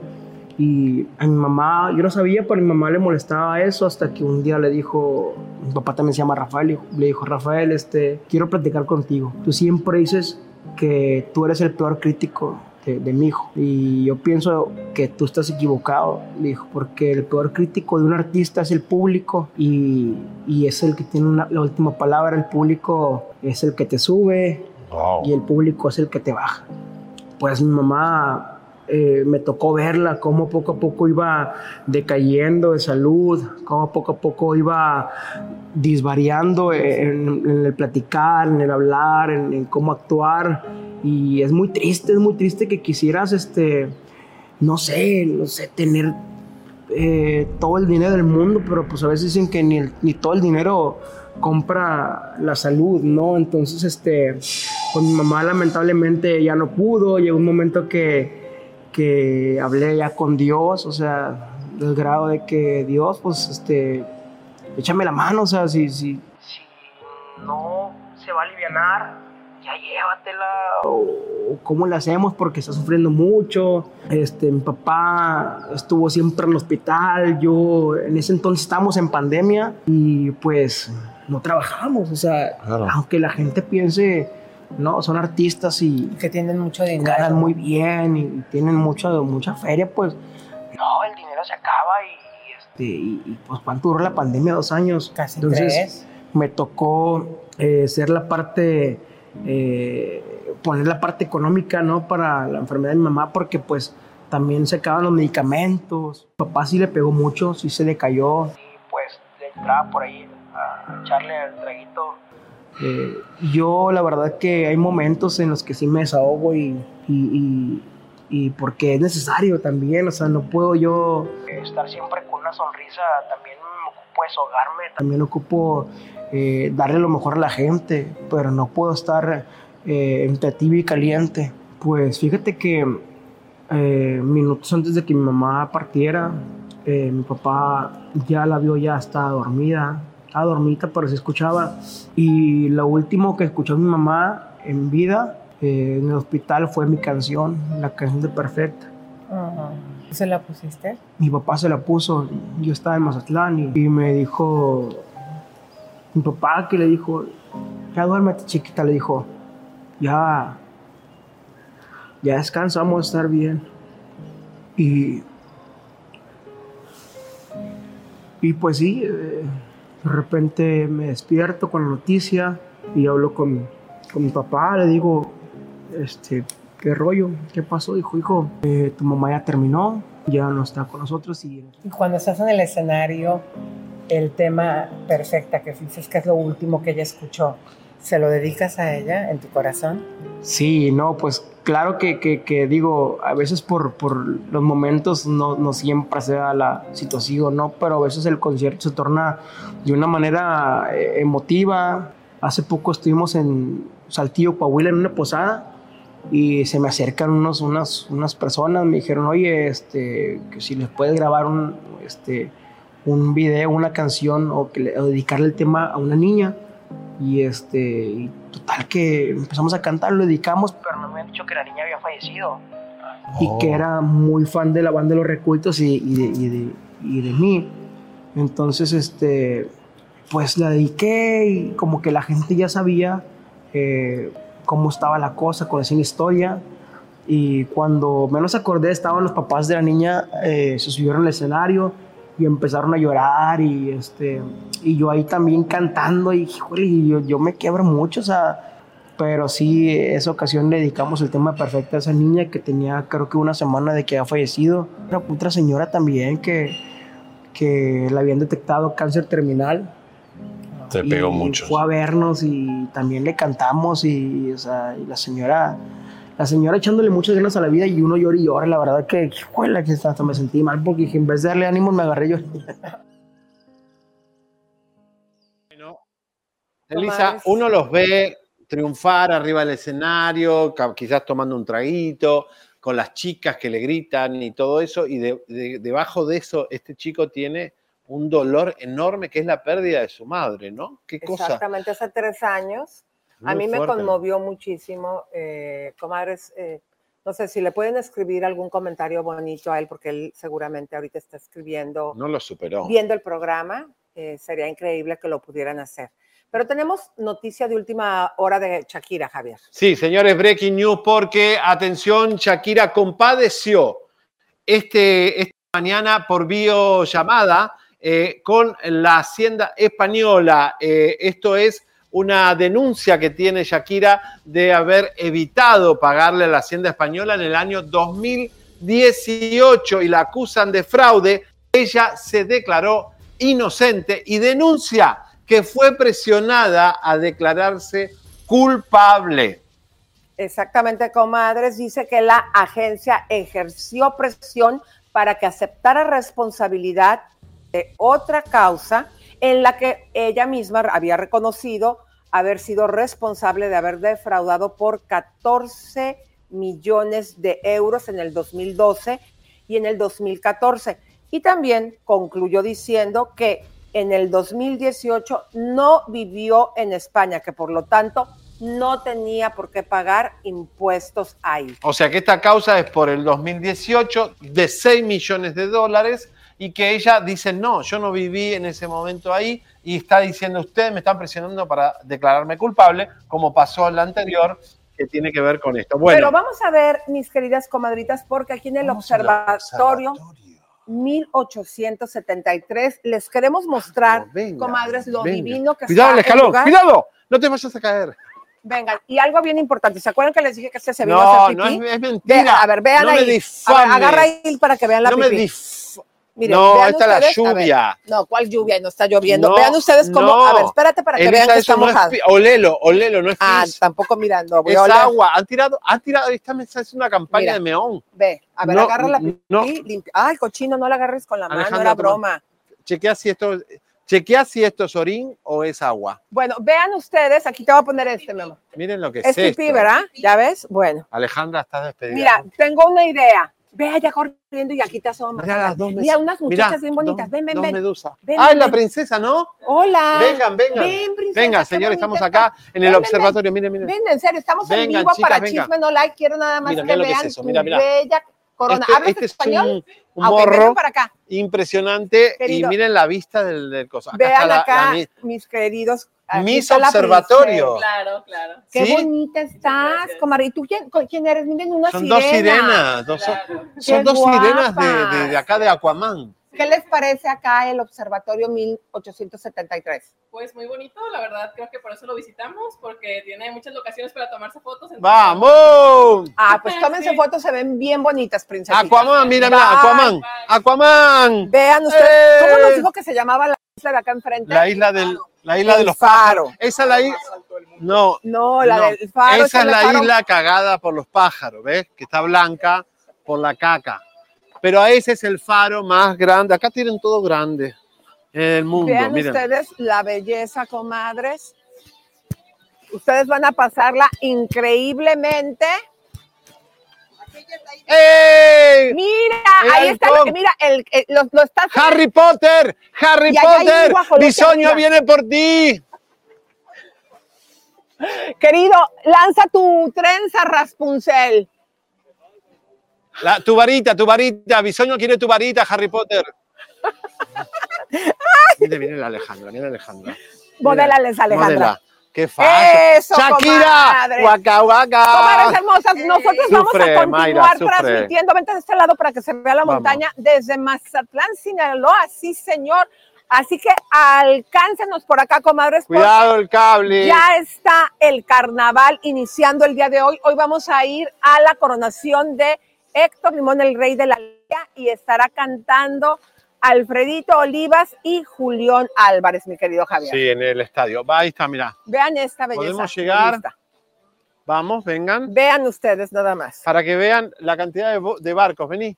Y a mi mamá, yo no sabía, pero a mi mamá le molestaba eso hasta que un día le dijo, mi papá también se llama Rafael, le dijo, Rafael, este, quiero platicar contigo. Tú siempre dices que tú eres el peor crítico de, de mi hijo. Y yo pienso que tú estás equivocado, le dijo, porque el peor crítico de un artista es el público y, y es el que tiene una- la última palabra. El público es el que te sube y el público es el que te baja. Pues mi mamá eh, me tocó verla, cómo poco a poco iba decayendo de salud, cómo poco a poco iba disvariando en, el platicar, en el hablar, en, cómo actuar. Y es muy triste, es muy triste que quisieras, este, no sé, no sé, tener eh, todo el dinero del mundo, pero pues a veces dicen que ni, ni todo el dinero compra la salud, ¿no? Entonces, este, con mi mamá lamentablemente ya no pudo, llegó un momento que, que hablé ya con Dios, o sea, del grado de que Dios, pues, este, échame la mano, o sea, si, si, si no se va a alivianar, ya llévatela, o, cómo le hacemos porque está sufriendo mucho. Este, mi papá estuvo siempre en el hospital, yo en ese entonces estábamos en pandemia y pues no trabajamos, o sea, aunque la gente piense, no, son artistas y que tienen mucho dinero. ganan muy bien y tienen mucho, mucha feria, pues no, el dinero se acaba y, este, y, y, pues cuánto duró la pandemia, dos años. Casi Entonces tres. me tocó eh, ser la parte, eh, poner la parte económica, ¿no? Para la enfermedad de mi mamá, porque pues también se acaban los medicamentos. Papá sí le pegó mucho, sí se le cayó. Y pues le entraba por ahí a echarle el traguito. Eh, yo la verdad que hay momentos en los que sí me desahogo y, y, y- porque es necesario también, o sea, no puedo yo estar siempre con una sonrisa, también me ocupo desahogarme, también ocupo eh, darle lo mejor a la gente, pero no puedo estar eh, entre y caliente. Pues fíjate que eh, minutos antes de que mi mamá partiera, mi papá ya la vio, ya estaba dormida, estaba dormida, pero se escuchaba. Y lo último que escuchó mi mamá en vida eh, en el hospital fue mi canción, la canción de Perfecta. ¿Se la pusiste? Mi papá se la puso, yo estaba en Mazatlán y, y me dijo, mi papá que le dijo, ya duérmete chiquita, le dijo, ya, ya descansa, vamos a estar bien. Y, y pues sí, eh, de repente me despierto con la noticia y hablo con, con mi papá, le digo, este, ¿qué rollo? ¿Qué pasó? Dijo, hijo, eh, tu mamá ya terminó, ya no está con nosotros y Y cuando estás en el escenario, el tema perfecta que dices que es lo último que ella escuchó, ¿se lo dedicas a ella en tu corazón? Sí, no, pues claro que, que- digo, a veces por, por los momentos no, no siempre se da la situación, ¿no? Pero a veces el concierto se torna de una manera eh, emotiva. Hace poco estuvimos en Saltillo, Coahuila, en una posada y se me acercan unos, unas, unas personas, me dijeron, oye, este, que si les puedes grabar un, este, un video, una canción o, que le- o dedicarle el tema a una niña. Y este, y total que empezamos a cantar, lo dedicamos, pero no me habían dicho que la niña había fallecido. Y que era muy fan de la banda de los recultos y, y de, y de- y de mí. Entonces, este, pues la dediqué y como que la gente ya sabía eh, cómo estaba la cosa, conocían historia. Y cuando menos acordé, estaban los papás de la niña, eh, se subieron al escenario y empezaron a llorar y este y yo ahí también cantando y híjole, yo, yo me quiebro mucho, o sea, pero sí, esa ocasión le dedicamos el tema perfecto a esa niña que tenía creo que una semana de que había fallecido. Otra, otra señora también que, que le habían detectado cáncer terminal. Se pegó mucho. Fue a vernos y también le cantamos y, o sea, y la señora, la señora echándole muchas ganas a la vida y uno llora y llora. La verdad que, híjole, que hasta me sentí mal porque en vez de darle ánimos me agarré yo. Elisa, uno los ve triunfar arriba del escenario, quizás tomando un traguito, con las chicas que le gritan y todo eso, y de- de- debajo de eso este chico tiene un dolor enorme que es la pérdida de su madre, ¿no? Qué cosa. Exactamente, hace tres años. A mí me conmovió muchísimo, eh, comadres. eh, no sé si le pueden escribir algún comentario bonito a él, porque él seguramente ahorita está escribiendo, No lo superó. viendo el programa. eh, sería increíble que lo pudieran hacer. Pero tenemos noticia de última hora de Shakira, Javier. Sí, señores, breaking news porque, atención, Shakira compadeció este, esta mañana por videollamada eh, con la Hacienda Española. Eh, esto es una denuncia que tiene Shakira de haber evitado pagarle a la Hacienda Española en el año 2018 y la acusan de fraude, ella se declaró inocente y denuncia que fue presionada a declararse culpable. Exactamente, comadres. Dice que la agencia ejerció presión para que aceptara responsabilidad de otra causa en la que ella misma había reconocido haber sido responsable de haber defraudado por 14 millones de euros en el 2012 y en el 2014. Y también concluyó diciendo que en el 2018 no vivió en España, que por lo tanto no tenía por qué pagar impuestos ahí. O sea que esta causa es por el 2018 de 6 millones de dólares y que ella dice, no, yo no viví en ese momento ahí y está diciendo, ustedes me están presionando para declararme culpable, como pasó en la anterior, que tiene que ver con esto. Bueno, Pero vamos a ver, mis queridas comadritas, porque aquí en el observatorio 1873 les queremos mostrar, comadres, lo venga. divino que cuidado el está el escalón, cuidado, no te vayas a caer. Vengan, y algo bien importante, ¿se acuerdan que les dije que este se vino a No, hacer no pipí? es, es mentira. Ve- a ver, vean no ahí. Me A ver, agarra ahí para que vean la No me pipí. dif- Miren, no, vean esta es la ver. lluvia. No, ¿cuál lluvia? No está lloviendo. No, vean ustedes cómo. no. A ver, espérate para que Elisa, vean que está no es mojado. olelo, olelo, no es Ah, pis. tampoco mirando. voy Es a oler. agua. Han tirado, han tirado, esta mesa es una campaña Mira. de meón. Ve, a ver, No, agarra la pipí. no. limpia. Ay, cochino, no la agarres con la mano, Alejandra, era toma. broma. Chequea si esto, chequea si esto es orín o es agua. Bueno, vean ustedes, aquí te voy a poner este, mi amor. Miren lo que es, Es pipí, esto. ¿verdad? ¿Ya ves? Bueno. Alejandra, estás despedida. Mira, tengo una idea. Ve allá corriendo y aquí te asomas. Mira las dos Mira, mesas. unas Mira, muchachas bien bonitas. dos- ven, ven, dos ven. medusas. Ven, Ay, ven, la princesa, ¿no? Hola. Vengan, vengan. Ven, princesa, Venga, bonita estamos acá en el ven, observatorio. Miren, miren. Ven, en serio, estamos en vivo chicas, para vengan. Chisme No Like. Quiero nada más Mira, que lo que es vean tu mira, mira. bella corona. Este- ¿Hablas este es un, un Ah, morro para acá. impresionante Querido. y miren la vista del, del coso. Acá Vean la- acá, la mis queridos. Miss Observatorio. princesa. Claro, claro. Qué ¿Sí? bonita estás, comadre. ¿Y tú quién, quién eres? Miren, una Son sirena. dos sirenas, dos- son, Qué dos sirenas de, guapas. de- de acá de Aquaman. ¿Qué les parece acá el Observatorio 1873? Pues muy bonito, la verdad, creo que por eso lo visitamos, porque tiene muchas locaciones para tomarse fotos. entonces- ¡Vamos! Ah, pues tómense Sí. fotos, se ven bien bonitas, princesitas. Aquaman, mira, mira, Bye. Aquaman. Aquaman. Vean ustedes, ¿cómo nos ¡Eh! dijo que se llamaba la isla de acá enfrente? La isla del, la isla de los pájaros. Esa es la isla. No, No, la no. del faro. Esa es la faro- isla cagada por los pájaros, ¿ves? Que está blanca por la caca. Pero ese es el faro más grande. Acá tienen todo grande en el mundo. Vean miren. ustedes la belleza, comadres. Ustedes van a pasarla increíblemente. ¡Ey! Mira, El ahí está, halcón. mira, el, el- lo, lo está Harry Potter, Harry Potter, Bisoño viene por ti. Querido, lanza tu trenza, Raspuncel. La- tu varita, tu varita, Bisoño quiere tu varita, Harry Potter. Viene la Alejandra, mira Alejandra. Modélales, Alejandra. Modela. ¡Qué fácil! Eso, ¡Shakira! ¡Waka, waka! Comadres hermosas, nosotros vamos Sufre, a continuar Mayra, transmitiendo. Vente de este lado para que se vea la Vamos. montaña desde Mazatlán, Sinaloa. Sí, señor. Así que alcáncenos por acá, comadres. Cuidado el cable. Ya está el carnaval iniciando el día de hoy. Hoy vamos a ir a la coronación de Héctor Limón, el rey de la liga, y estará cantando Alfredito Olivas y Julián Álvarez, mi querido Javier. Sí, en el estadio. Va, ahí está, mira. Vean esta belleza. Podemos llegar. Lista. Vamos, vengan. Vean ustedes nada más. Para que vean la cantidad de, barcos. Vení.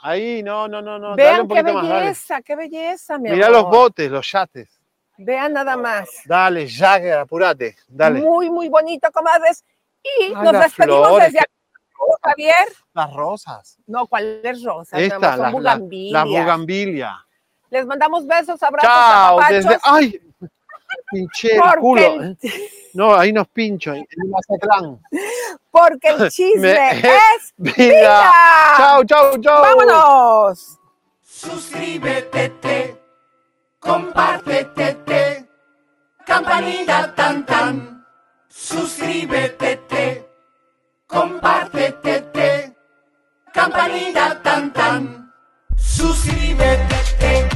Ahí, no, no, no, no. dale Vean un qué poquito más, dale. belleza, qué belleza, mi Mira amor. los botes, los yates. Vean nada más. Dale, Jagger, apurate. Dale. Muy, muy bonito, comadres. Y Ay, nos despedimos flores, desde aquí, Javier. Las rosas. No, ¿cuál es rosa? mi amor? Esta, la, bugambilia. Les mandamos besos, abrazos, Chao. Desde, ay, el Porque culo. el- No, ahí nos pincho. En el Mazatlán. Porque el chisme Me- es Vida. vida. Chao, chao, chao. ¡Vámonos! Suscríbete, te, compártete, te, campanita tan tan. Suscríbete, te, compártete, te, campanita tan tan. Suscríbete, te,